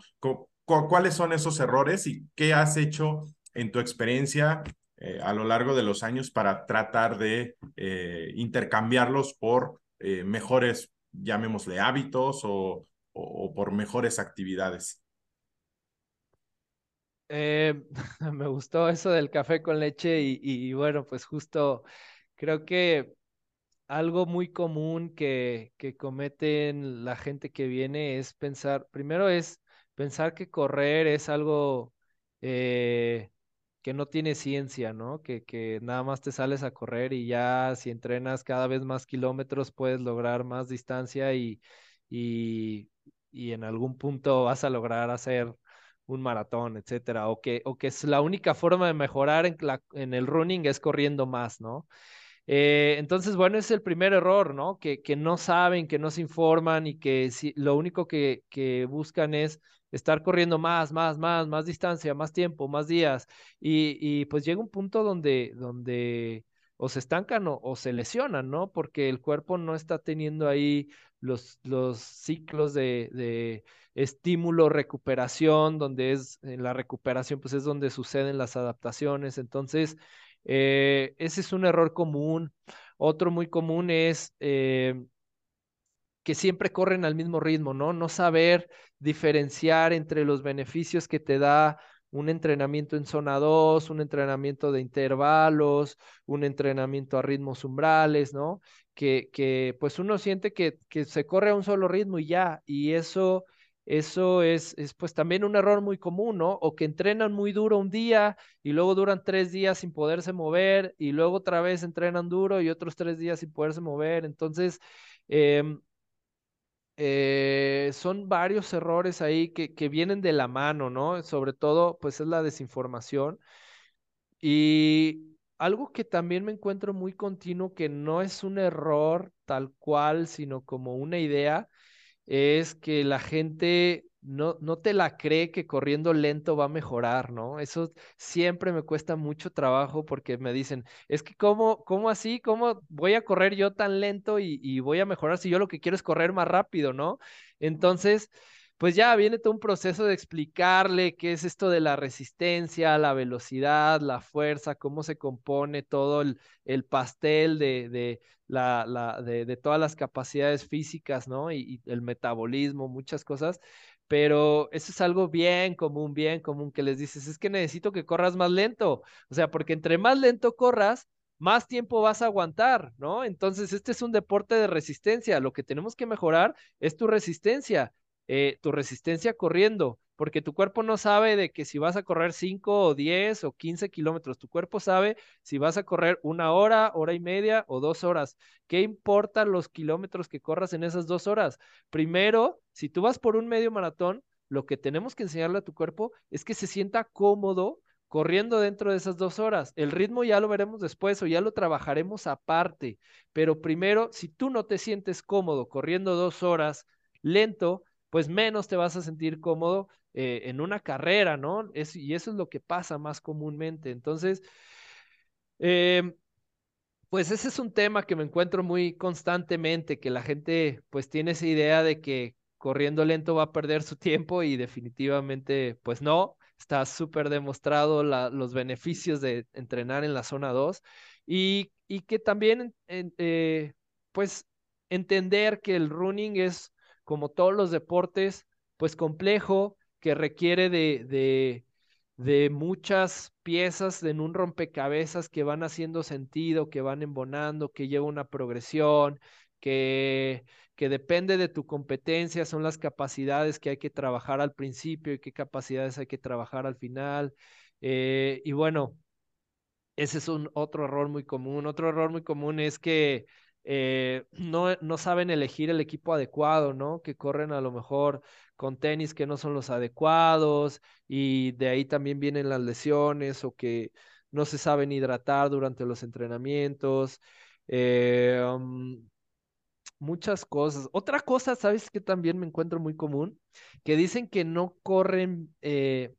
¿Cuáles son esos errores y qué has hecho en tu experiencia eh, a lo largo de los años para tratar de eh, intercambiarlos por eh, mejores, llamémosle hábitos o, o, por mejores actividades? Me gustó eso del café con leche y, y, bueno, pues justo creo que algo muy común que, cometen la gente que viene es pensar, primero es pensar que correr es algo eh, que no tiene ciencia, ¿no? Que, que nada más te sales a correr y ya si entrenas cada vez más kilómetros puedes lograr más distancia y, y, y en algún punto vas a lograr hacer un maratón, etcétera, o que, o que es la única forma de mejorar en, la, en el running es corriendo más, ¿no? Eh, entonces, bueno, es el primer error, ¿no? Que, no saben, que no se informan y que lo único que, buscan es estar corriendo más, más, más, más distancia, más tiempo, más días. Y, pues llega un punto donde, donde o se estancan o, se lesionan, ¿no? Porque el cuerpo no está teniendo ahí los, los ciclos de, de estímulo, recuperación, donde es en la recuperación, pues es donde suceden las adaptaciones. Entonces, eh, ese es un error común. Otro muy común es eh, que siempre corren al mismo ritmo, ¿no? No saber diferenciar entre los beneficios que te da un entrenamiento en zona 2, un entrenamiento de intervalos, un entrenamiento a ritmos umbrales, ¿no? Que, que pues uno siente que, que se corre a un solo ritmo y ya, y eso eso es, es, pues también un error muy común, ¿no? O que entrenan muy duro un día y luego duran tres días sin poderse mover y luego otra vez entrenan duro y otros tres días sin poderse mover. Entonces, eh, eh, son varios errores ahí que, vienen de la mano, ¿no? Sobre todo, pues es la desinformación. Y algo que también me encuentro muy continuo, que no es un error tal cual, sino como una idea, es que la gente no, no te la cree que corriendo lento va a mejorar, ¿no? Eso siempre me cuesta mucho trabajo porque me dicen, es que cómo, cómo así, cómo voy a correr yo tan lento y, y voy a mejorar si yo lo que quiero es correr más rápido, ¿no? Entonces pues ya viene todo un proceso de explicarle qué es esto de la resistencia, la velocidad, la fuerza, cómo se compone todo el, el pastel de, de, la, la, de, de, todas las capacidades físicas, ¿no? Y, y, el metabolismo, muchas cosas. Pero eso es algo bien común, bien común que les dices, es que necesito que corras más lento. O sea, porque entre más lento corras, más tiempo vas a aguantar, ¿no? Entonces, este es un deporte de resistencia. Lo que tenemos que mejorar es tu resistencia eh, tu resistencia corriendo, porque tu cuerpo no sabe de que si vas a correr 5 o 10 o 15 kilómetros, tu cuerpo sabe si vas a correr una hora, hora y media o dos horas. ¿Qué importan los kilómetros que corras en esas dos horas? Primero, si tú vas por un medio maratón, lo que tenemos que enseñarle a tu cuerpo es que se sienta cómodo corriendo dentro de esas dos horas. El ritmo ya lo veremos después o ya lo trabajaremos aparte, pero primero, si tú no te sientes cómodo corriendo dos horas lento, pues menos te vas a sentir cómodo eh, en una carrera, ¿no? Es, y eso es lo que pasa más comúnmente. Entonces, eh, pues ese es un tema que me encuentro muy constantemente, que la gente pues tiene esa idea de que corriendo lento va a perder su tiempo y definitivamente pues no, está súper demostrado los beneficios de entrenar en la zona 2 y, y que también eh, pues entender que el running es como todos los deportes, pues complejo, que requiere de, de, muchas piezas en un rompecabezas que van haciendo sentido, que van embonando, que lleva una progresión, que, que depende de tu competencia, son las capacidades que hay que trabajar al principio y qué capacidades hay que trabajar al final. Eh, y bueno, ese es un otro error muy común. Otro error muy común es que eh, no, no saben elegir el equipo adecuado, ¿no? Que corren a lo mejor con tenis que no son los adecuados y de ahí también vienen las lesiones o que no se saben hidratar durante los entrenamientos. Eh, um, muchas cosas. Otra cosa, ¿sabes que también me encuentro muy común? Que dicen que no corren, eh,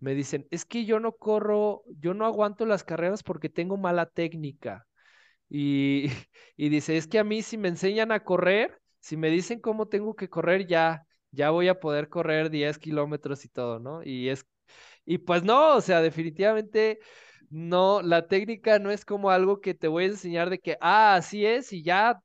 me dicen, es que yo no corro, yo no aguanto las carreras porque tengo mala técnica. Y, dice, es que a mí si me enseñan a correr, si me dicen cómo tengo que correr, ya, ya voy a poder correr 10 kilómetros y todo, ¿no? Y es, y pues no, o sea, definitivamente no, la técnica no es como algo que te voy a enseñar de que, ah, así es, y ya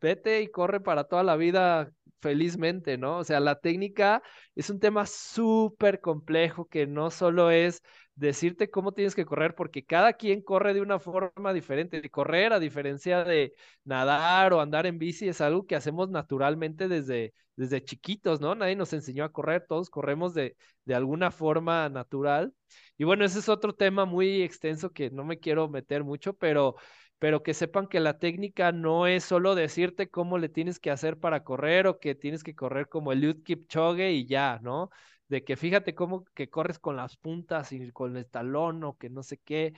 vete y corre para toda la vida felizmente, ¿no? O sea, la técnica es un tema súper complejo que no solo es decirte cómo tienes que correr, porque cada quien corre de una forma diferente. Correr, a diferencia de nadar o andar en bici, es algo que hacemos naturalmente desde, desde chiquitos, ¿no? Nadie nos enseñó a correr, todos corremos de, de alguna forma natural. Y bueno, ese es otro tema muy extenso que no me quiero meter mucho, pero pero que sepan que la técnica no es solo decirte cómo le tienes que hacer para correr o que tienes que correr como el Eliud Kipchoge y ya, ¿no? De que fíjate cómo que corres con las puntas y con el talón o que no sé qué.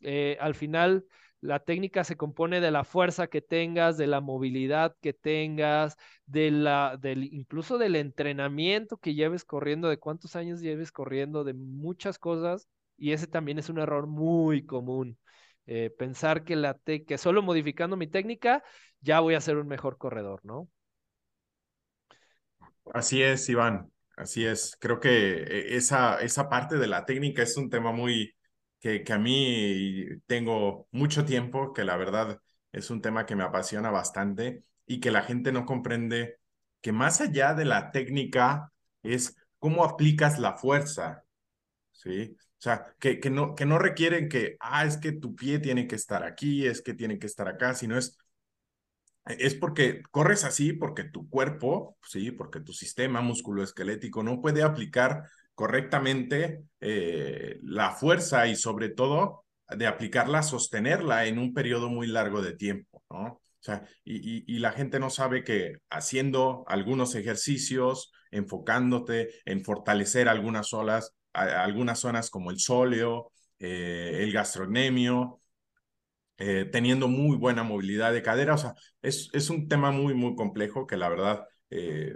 Eh, al final, la técnica se compone de la fuerza que tengas, de la movilidad que tengas, de la, del, incluso del entrenamiento que lleves corriendo, de cuántos años lleves corriendo, de muchas cosas. Y ese también es un error muy común. Eh, pensar que, la que solo modificando mi técnica ya voy a ser un mejor corredor, ¿no? Así es, Iván. Así es, creo que eh, esa, esa parte de la técnica es un tema muy que, que a mí tengo mucho tiempo, que la verdad es un tema que me apasiona bastante y que la gente no comprende que más allá de la técnica es cómo aplicas la fuerza, ¿sí? O sea, que, que, no, que no requieren que, ah, es que tu pie tiene que estar aquí, es que tiene que estar acá, sino es es porque corres así, porque tu cuerpo, sí, porque tu sistema musculoesquelético no puede aplicar correctamente eh, la fuerza y sobre todo de aplicarla, sostenerla en un periodo muy largo de tiempo, ¿no? O sea, y, y, la gente no sabe que haciendo algunos ejercicios, enfocándote en fortalecer algunas olas, algunas zonas como el sóleo, eh, el gastrocnemio, eh, teniendo muy buena movilidad de cadera. O sea, es, es un tema muy, muy complejo que la verdad eh,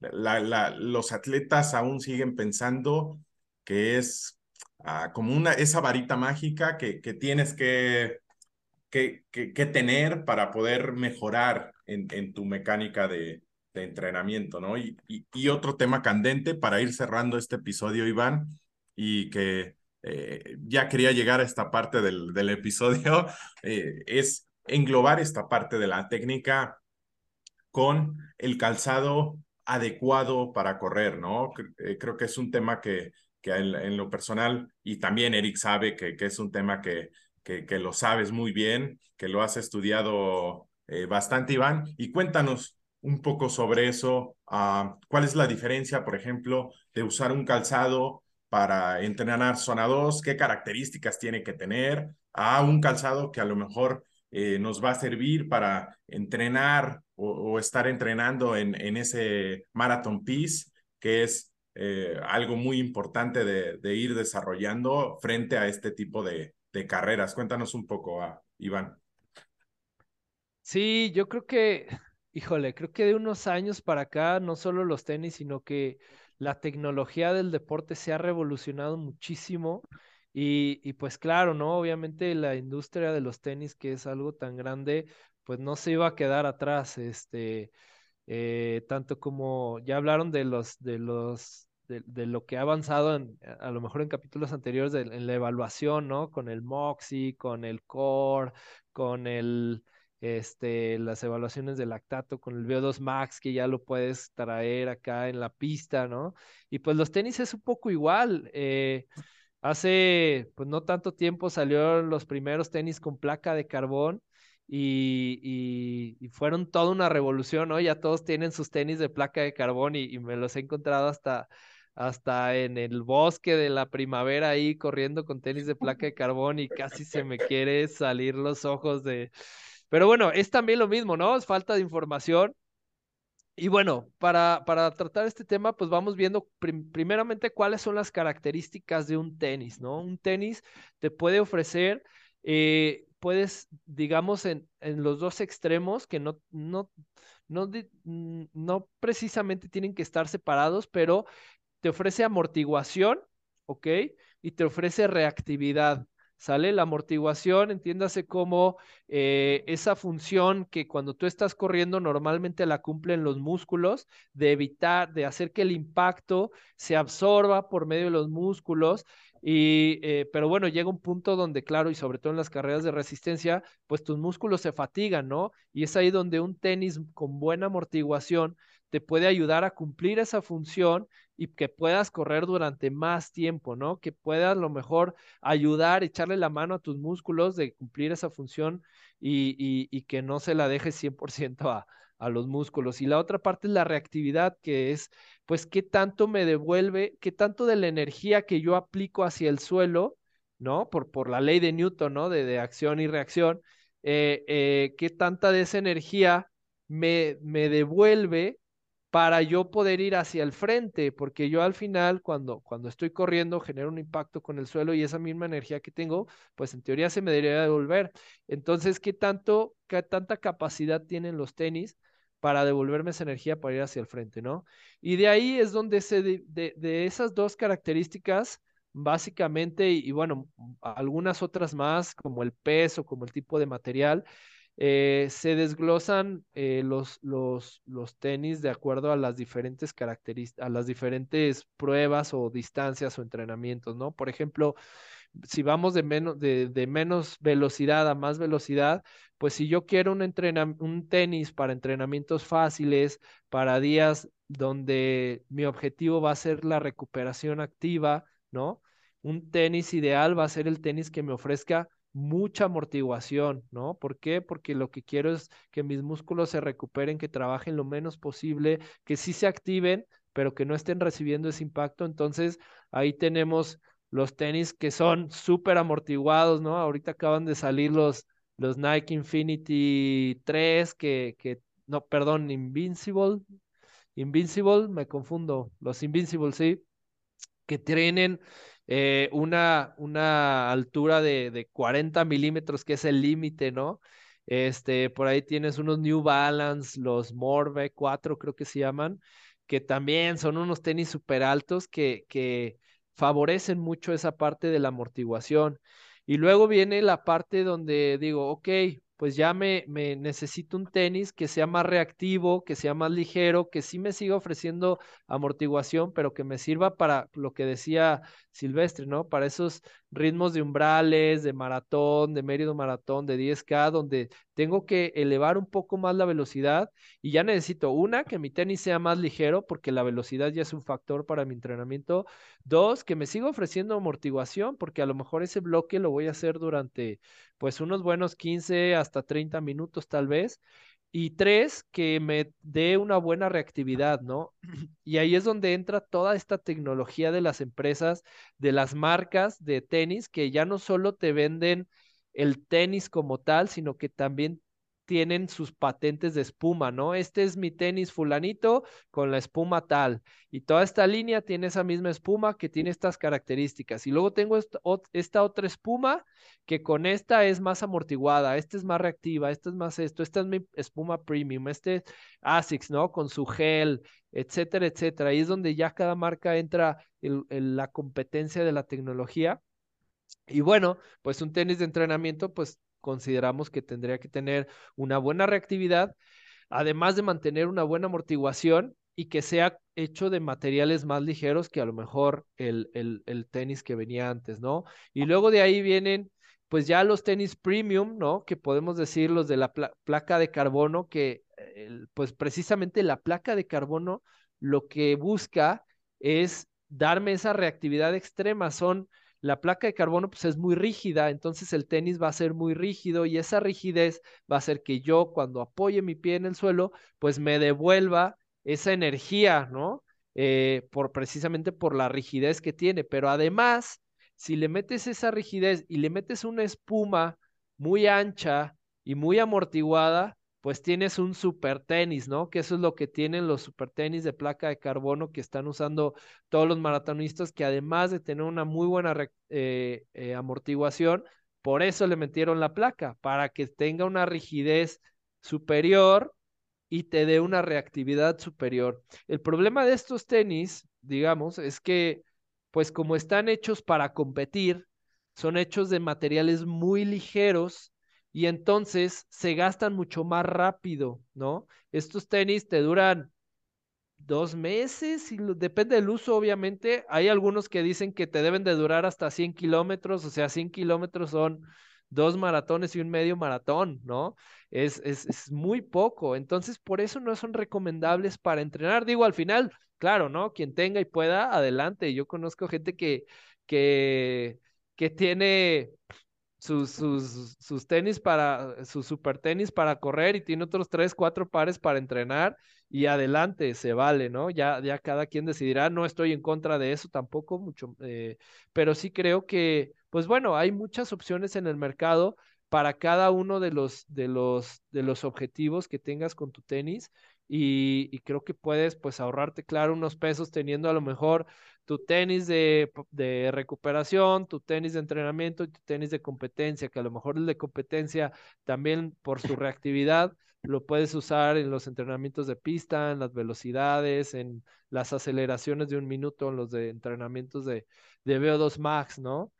la, la, los atletas aún siguen pensando que es ah, como una, esa varita mágica que, que tienes que, que, que, tener para poder mejorar en, en tu mecánica de, de entrenamiento, ¿no? Y, y, y, otro tema candente para ir cerrando este episodio, Iván, y que eh, ya quería llegar a esta parte del, del episodio, eh, es englobar esta parte de la técnica con el calzado adecuado para correr, ¿no? Eh, creo que es un tema que, que en, lo personal, y también Eric sabe que, que es un tema que, que, que, lo sabes muy bien, que lo has estudiado bastante, Iván, y cuéntanos un poco sobre eso. Uh, ¿Cuál es la diferencia, por ejemplo, de usar un calzado para entrenar zona 2, qué características tiene que tener, a un calzado que a lo mejor eh, nos va a servir para entrenar o, estar entrenando en, ese Marathon Peace, que es eh, algo muy importante de, ir desarrollando frente a este tipo de, de carreras. Cuéntanos un poco, ah, Iván. Sí, yo creo que, híjole, creo que de unos años para acá, no solo los tenis, sino que la tecnología del deporte se ha revolucionado muchísimo y, pues claro, ¿no? Obviamente la industria de los tenis, que es algo tan grande, pues no se iba a quedar atrás, este, eh, tanto como ya hablaron de los, de los, de, lo que ha avanzado en, a lo mejor en capítulos anteriores en la evaluación, ¿no? Con el MOXIE, con el CORE, con el, este, las evaluaciones de lactato con el VO2 Max, que ya lo puedes traer acá en la pista, ¿no? Y pues los tenis es un poco igual. Eh, hace, pues no tanto tiempo salieron los primeros tenis con placa de carbón y, fueron toda una revolución, ¿no? Ya todos tienen sus tenis de placa de carbón y, y me los he encontrado hasta hasta en el bosque de la primavera ahí corriendo con tenis de placa de carbón y casi se me quiere salir los ojos de, pero bueno, es también lo mismo, ¿no? Es falta de información. Y bueno, para, para tratar este tema, pues vamos viendo primeramente cuáles son las características de un tenis, ¿no? Un tenis te puede ofrecer, eh, puedes, digamos, en, en, los dos extremos, que no, no, no, no precisamente tienen que estar separados, pero te ofrece amortiguación, ¿ok? Y te ofrece reactividad. ¿Sale? La amortiguación, entiéndase como eh, esa función que cuando tú estás corriendo normalmente la cumplen los músculos, de evitar, de hacer que el impacto se absorba por medio de los músculos Y, eh, pero bueno, llega un punto donde, claro, y sobre todo en las carreras de resistencia, pues tus músculos se fatigan, ¿no? Y es ahí donde un tenis con buena amortiguación te puede ayudar a cumplir esa función y que puedas correr durante más tiempo, ¿no? Que puedas a lo mejor ayudar, echarle la mano a tus músculos de cumplir esa función y, y, que no se la dejes 100% a, a los músculos. Y la otra parte es la reactividad, que es, pues, qué tanto me devuelve, qué tanto de la energía que yo aplico hacia el suelo, ¿no? Por, por la ley de Newton, ¿no? De, de acción y reacción, eh, eh, qué tanta de esa energía me, me devuelve para yo poder ir hacia el frente, porque yo al final, cuando, cuando estoy corriendo, genero un impacto con el suelo y esa misma energía que tengo, pues en teoría se me debería devolver. Entonces, ¿qué tanto, qué tanta capacidad tienen los tenis para devolverme esa energía para ir hacia el frente, ¿no? Y de ahí es donde se, de, de, esas dos características, básicamente, y, y bueno, algunas otras más, como el peso, como el tipo de material, eh, se desglosan eh, los, los, los, tenis de acuerdo a las diferentes características, a las diferentes pruebas o distancias o entrenamientos, ¿no? Por ejemplo, si vamos de menos, de, de menos velocidad a más velocidad, pues si yo quiero un, un tenis para entrenamientos fáciles, para días donde mi objetivo va a ser la recuperación activa, ¿no? Un tenis ideal va a ser el tenis que me ofrezca mucha amortiguación, ¿no? ¿Por qué? Porque lo que quiero es que mis músculos se recuperen, que trabajen lo menos posible, que sí se activen, pero que no estén recibiendo ese impacto. Entonces, ahí tenemos los tenis que son súper amortiguados, ¿no? Ahorita acaban de salir los, los Nike Infinity 3, que, que, no, perdón, Invincible, Invincible, me confundo, los Invincible, sí, que tienen eh, una, una altura de, de 40 milímetros, que es el límite, ¿no? Este, por ahí tienes unos New Balance, los Morve 4 creo que se llaman, que también son unos tenis súper altos que, que favorecen mucho esa parte de la amortiguación. Y luego viene la parte donde digo, ok, pues ya me, me, necesito un tenis que sea más reactivo, que sea más ligero, que sí me siga ofreciendo amortiguación, pero que me sirva para lo que decía Silvestre, ¿no? Para esos ritmos de umbrales, de maratón, de medio maratón, de 10K, donde tengo que elevar un poco más la velocidad y ya necesito una, que mi tenis sea más ligero, porque la velocidad ya es un factor para mi entrenamiento. Dos, que me siga ofreciendo amortiguación, porque a lo mejor ese bloque lo voy a hacer durante pues unos buenos 15 hasta 30 minutos tal vez. Y tres, que me dé una buena reactividad, ¿no? Y ahí es donde entra toda esta tecnología de las empresas, de las marcas de tenis, que ya no solo te venden el tenis como tal, sino que también tienen sus patentes de espuma, ¿no? Este es mi tenis fulanito con la espuma tal. Y toda esta línea tiene esa misma espuma que tiene estas características. Y luego tengo esta, otra espuma que con esta es más amortiguada, esta es más reactiva, esta es más esto, esta es mi espuma premium, este es ASICS, ¿no? Con su gel, etcétera, etcétera. Ahí es donde ya cada marca entra en la competencia de la tecnología. Y bueno, pues un tenis de entrenamiento, pues consideramos que tendría que tener una buena reactividad, además de mantener una buena amortiguación y que sea hecho de materiales más ligeros que a lo mejor el, el, tenis que venía antes, ¿no? Y luego de ahí vienen pues ya los tenis premium, ¿no? Que podemos decir los de la placa de carbono, que pues precisamente la placa de carbono lo que busca es darme esa reactividad extrema, son la placa de carbono pues es muy rígida, entonces el tenis va a ser muy rígido y esa rigidez va a hacer que yo cuando apoye mi pie en el suelo pues me devuelva esa energía, ¿no? Eh, por precisamente por la rigidez que tiene, pero además si le metes esa rigidez y le metes una espuma muy ancha y muy amortiguada, pues tienes un super tenis, ¿no? Que eso es lo que tienen los super tenis de placa de carbono que están usando todos los maratonistas, que además de tener una muy buena eh, eh, amortiguación, por eso le metieron la placa, para que tenga una rigidez superior y te dé una reactividad superior. El problema de estos tenis, digamos, es que, pues como están hechos para competir, son hechos de materiales muy ligeros y entonces se gastan mucho más rápido, ¿no? Estos tenis te duran dos meses, y depende del uso, obviamente. Hay algunos que dicen que te deben de durar hasta 100 kilómetros, o sea, 100 kilómetros son dos maratones y un medio maratón, ¿no? Es, es, es, muy poco. Entonces, por eso no son recomendables para entrenar. Digo, al final, claro, ¿no? Quien tenga y pueda, adelante. Yo conozco gente que, que, que tiene sus, sus, sus tenis para, sus super tenis para correr y tiene otros tres, cuatro pares para entrenar y adelante, se vale, ¿no? Ya, ya cada quien decidirá, no estoy en contra de eso tampoco, mucho, eh, pero sí creo que, pues bueno, hay muchas opciones en el mercado para cada uno de los, de los, de los objetivos que tengas con tu tenis y, creo que puedes pues ahorrarte, claro, unos pesos teniendo a lo mejor tu tenis de, recuperación, tu tenis de entrenamiento y tu tenis de competencia, que a lo mejor el de competencia también por su reactividad lo puedes usar en los entrenamientos de pista, en las velocidades, en las aceleraciones de un minuto, en los de entrenamientos de, de VO2 Max, ¿no?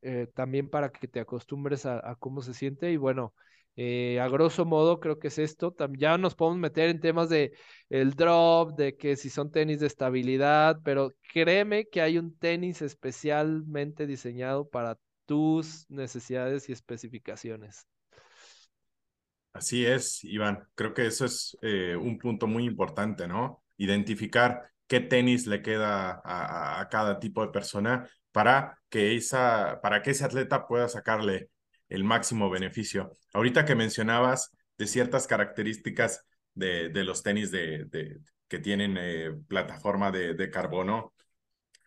Eh, también para que te acostumbres a cómo se siente y bueno, eh, a grosso modo, creo que es esto. Ya nos podemos meter en temas de el drop, de que si son tenis de estabilidad, pero créeme que hay un tenis especialmente diseñado para tus necesidades y especificaciones. Así es, Iván. Creo que eso es eh, un punto muy importante, ¿no? Identificar qué tenis le queda a, a, cada tipo de persona para que, esa, para que ese atleta pueda sacarle el máximo beneficio. Ahorita que mencionabas de ciertas características de, de los tenis de, de que tienen eh, plataforma de, de carbono,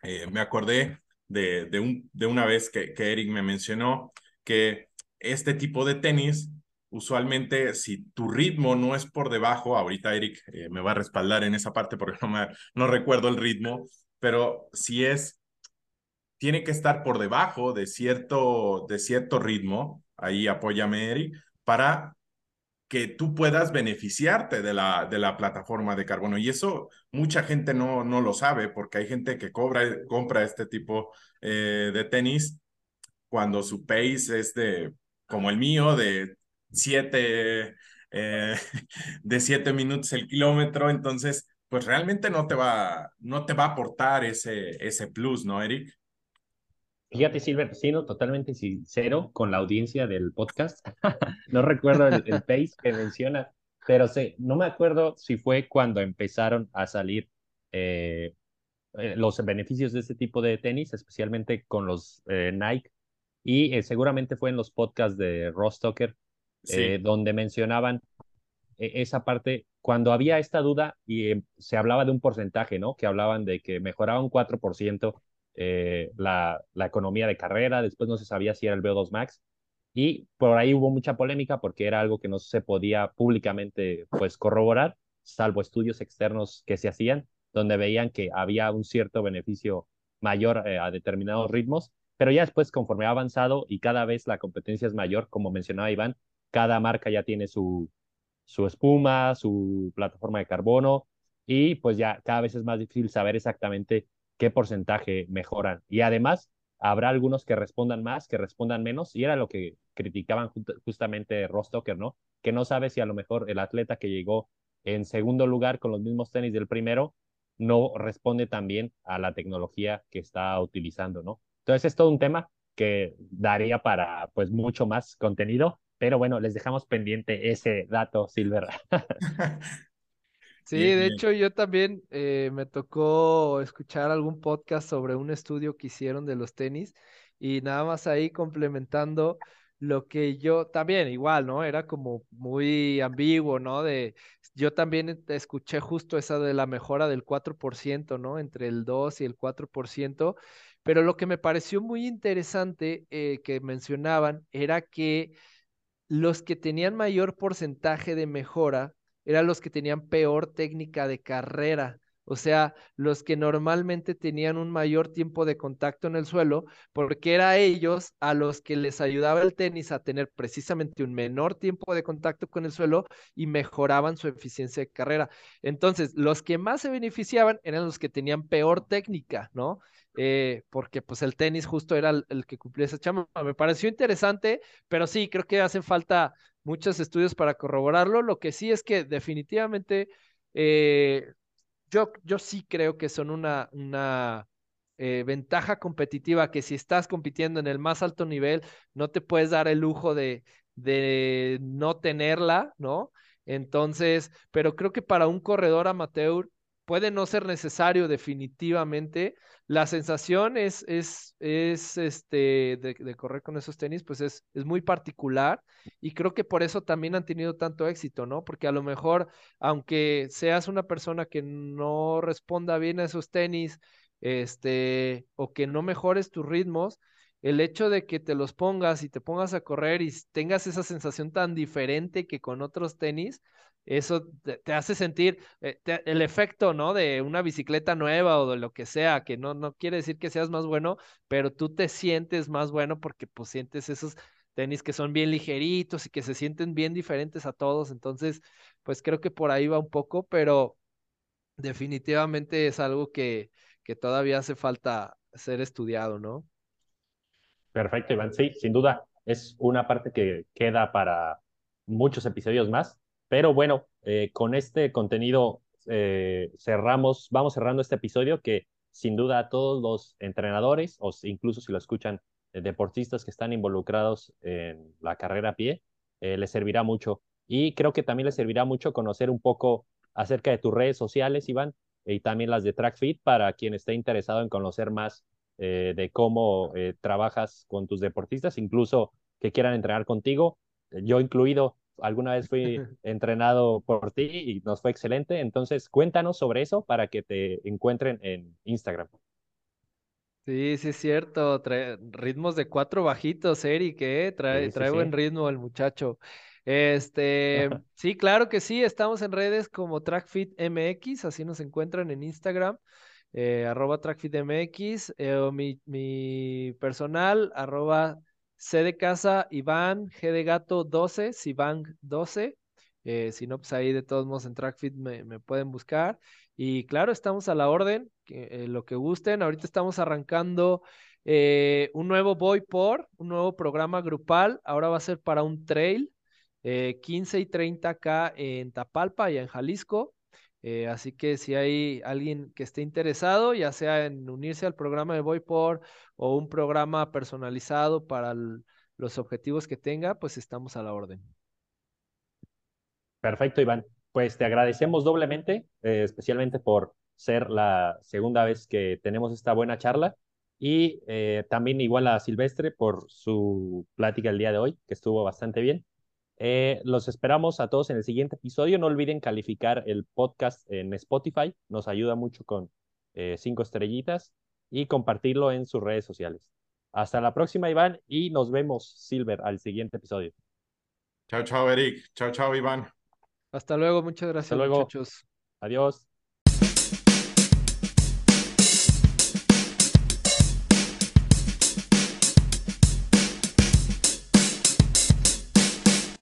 eh, me acordé de, de, un, de una vez que, que Eric me mencionó que este tipo de tenis, usualmente si tu ritmo no es por debajo, ahorita Eric eh, me va a respaldar en esa parte porque no, me, no recuerdo el ritmo, pero si es tiene que estar por debajo de cierto, de cierto ritmo, ahí apóyame Eric, para que tú puedas beneficiarte de la, de la plataforma de carbono. Y eso mucha gente no, no lo sabe porque hay gente que cobra, compra este tipo eh, de tenis cuando su pace es de, como el mío, de siete, eh, de siete minutos el kilómetro. Entonces, pues realmente no te va, no te va a aportar ese, ese plus, ¿no, Eric? Fíjate, Silver, siendo totalmente sincero con la audiencia del podcast, no recuerdo el, pace que menciona, pero sé, no me acuerdo si fue cuando empezaron a salir eh, eh, los beneficios de este tipo de tenis, especialmente con los eh, Nike, y seguramente fue en los podcasts de Ross Tucker, donde mencionaban esa parte, cuando había esta duda y se hablaba de un porcentaje, ¿no? Que hablaban de que mejoraba un 4% eh, la, la, economía de carrera, después no se sabía si era el VO2 Max, y por ahí hubo mucha polémica porque era algo que no se podía públicamente pues corroborar, salvo estudios externos que se hacían, donde veían que había un cierto beneficio mayor eh, a determinados ritmos, pero ya después conforme ha avanzado y cada vez la competencia es mayor, como mencionaba Iván, cada marca ya tiene su, su espuma, su plataforma de carbono, y pues ya cada vez es más difícil saber exactamente qué porcentaje mejoran. Y además, habrá algunos que respondan más, que respondan menos, y era lo que criticaban justamente Rostocker, ¿no? Que no sabe si a lo mejor el atleta que llegó en segundo lugar con los mismos tenis del primero no responde también a la tecnología que está utilizando, ¿no? Entonces es todo un tema que daría para pues mucho más contenido, pero bueno, les dejamos pendiente ese dato, Silver. Sí, de hecho yo también eh, me tocó escuchar algún podcast sobre un estudio que hicieron de los tenis y nada más ahí complementando lo que yo también igual, ¿no? Era como muy ambiguo, ¿no? De yo también escuché justo esa de la mejora del 4%, ¿no? Entre el 2 y el 4%, pero lo que me pareció muy interesante eh, que mencionaban era que los que tenían mayor porcentaje de mejora eran los que tenían peor técnica de carrera. O sea, los que normalmente tenían un mayor tiempo de contacto en el suelo, porque era ellos a los que les ayudaba el tenis a tener precisamente un menor tiempo de contacto con el suelo y mejoraban su eficiencia de carrera. Entonces, los que más se beneficiaban eran los que tenían peor técnica, ¿no? Eh, porque pues el tenis justo era el, que cumplía esa chamba. Me pareció interesante, pero sí, creo que hacen falta muchos estudios para corroborarlo. Lo que sí es que definitivamente, eh, yo, yo sí creo que son una, una eh, ventaja competitiva que si estás compitiendo en el más alto nivel, no te puedes dar el lujo de, de no tenerla, ¿no? Entonces, pero creo que para un corredor amateur puede no ser necesario definitivamente. La sensación es, es, es este, de, correr con esos tenis, pues es, es muy particular y creo que por eso también han tenido tanto éxito, ¿no? Porque a lo mejor, aunque seas una persona que no responda bien a esos tenis, este, o que no mejores tus ritmos, el hecho de que te los pongas y te pongas a correr y tengas esa sensación tan diferente que con otros tenis, eso te, hace sentir eh, el efecto, ¿no? De una bicicleta nueva o de lo que sea, que no, no quiere decir que seas más bueno, pero tú te sientes más bueno porque pues sientes esos tenis que son bien ligeritos y que se sienten bien diferentes a todos. Entonces, pues creo que por ahí va un poco, pero definitivamente es algo que, que todavía hace falta ser estudiado, ¿no? Perfecto, Iván. Sí, sin duda, es una parte que queda para muchos episodios más. Pero bueno, eh, con este contenido eh, cerramos, vamos cerrando este episodio que sin duda a todos los entrenadores, o incluso si lo escuchan eh, deportistas que están involucrados en la carrera a pie, les servirá mucho. Y creo que también les servirá mucho conocer un poco acerca de tus redes sociales, Iván, y también las de TrackFit para quien esté interesado en conocer más de cómo trabajas con tus deportistas, incluso que quieran entrenar contigo, yo incluido alguna vez fui entrenado por ti y nos fue excelente. Entonces, cuéntanos sobre eso para que te encuentren en Instagram. Sí, sí es cierto. Trae ritmos de cuatro bajitos, Eric, ¿eh? Trae, trae buen ritmo el muchacho. Este, sí, claro que sí. Estamos en redes como TrackFit MX, así nos encuentran en Instagram. Eh, arroba TrackFitMX, eh, o mi, mi personal, arroba C de casa, Iván, G de gato 12, Sivan 12. Eh, si no, pues ahí de todos modos en TrackFit me, pueden buscar. Y claro, estamos a la orden, eh, lo que gusten. Ahorita estamos arrancando eh, un nuevo Voy por, un nuevo programa grupal. Ahora va a ser para un trail, 15 y 30 acá en Tapalpa, y en Jalisco. Eh, así que si hay alguien que esté interesado, ya sea en unirse al programa de Voy por o un programa personalizado para los objetivos que tenga, pues estamos a la orden. Perfecto, Iván. Pues te agradecemos doblemente, eh, especialmente por ser la segunda vez que tenemos esta buena charla y eh, también igual a Silvestre por su plática el día de hoy, que estuvo bastante bien. Eh, los esperamos a todos en el siguiente episodio. No olviden calificar el podcast en Spotify. Nos ayuda mucho con eh, cinco estrellitas y compartirlo en sus redes sociales. Hasta la próxima, Iván, y nos vemos, Silver, al siguiente episodio. Chao, chao, Eric. Chao, chao, Iván. Hasta luego. Muchas gracias, luego. muchachos. Adiós.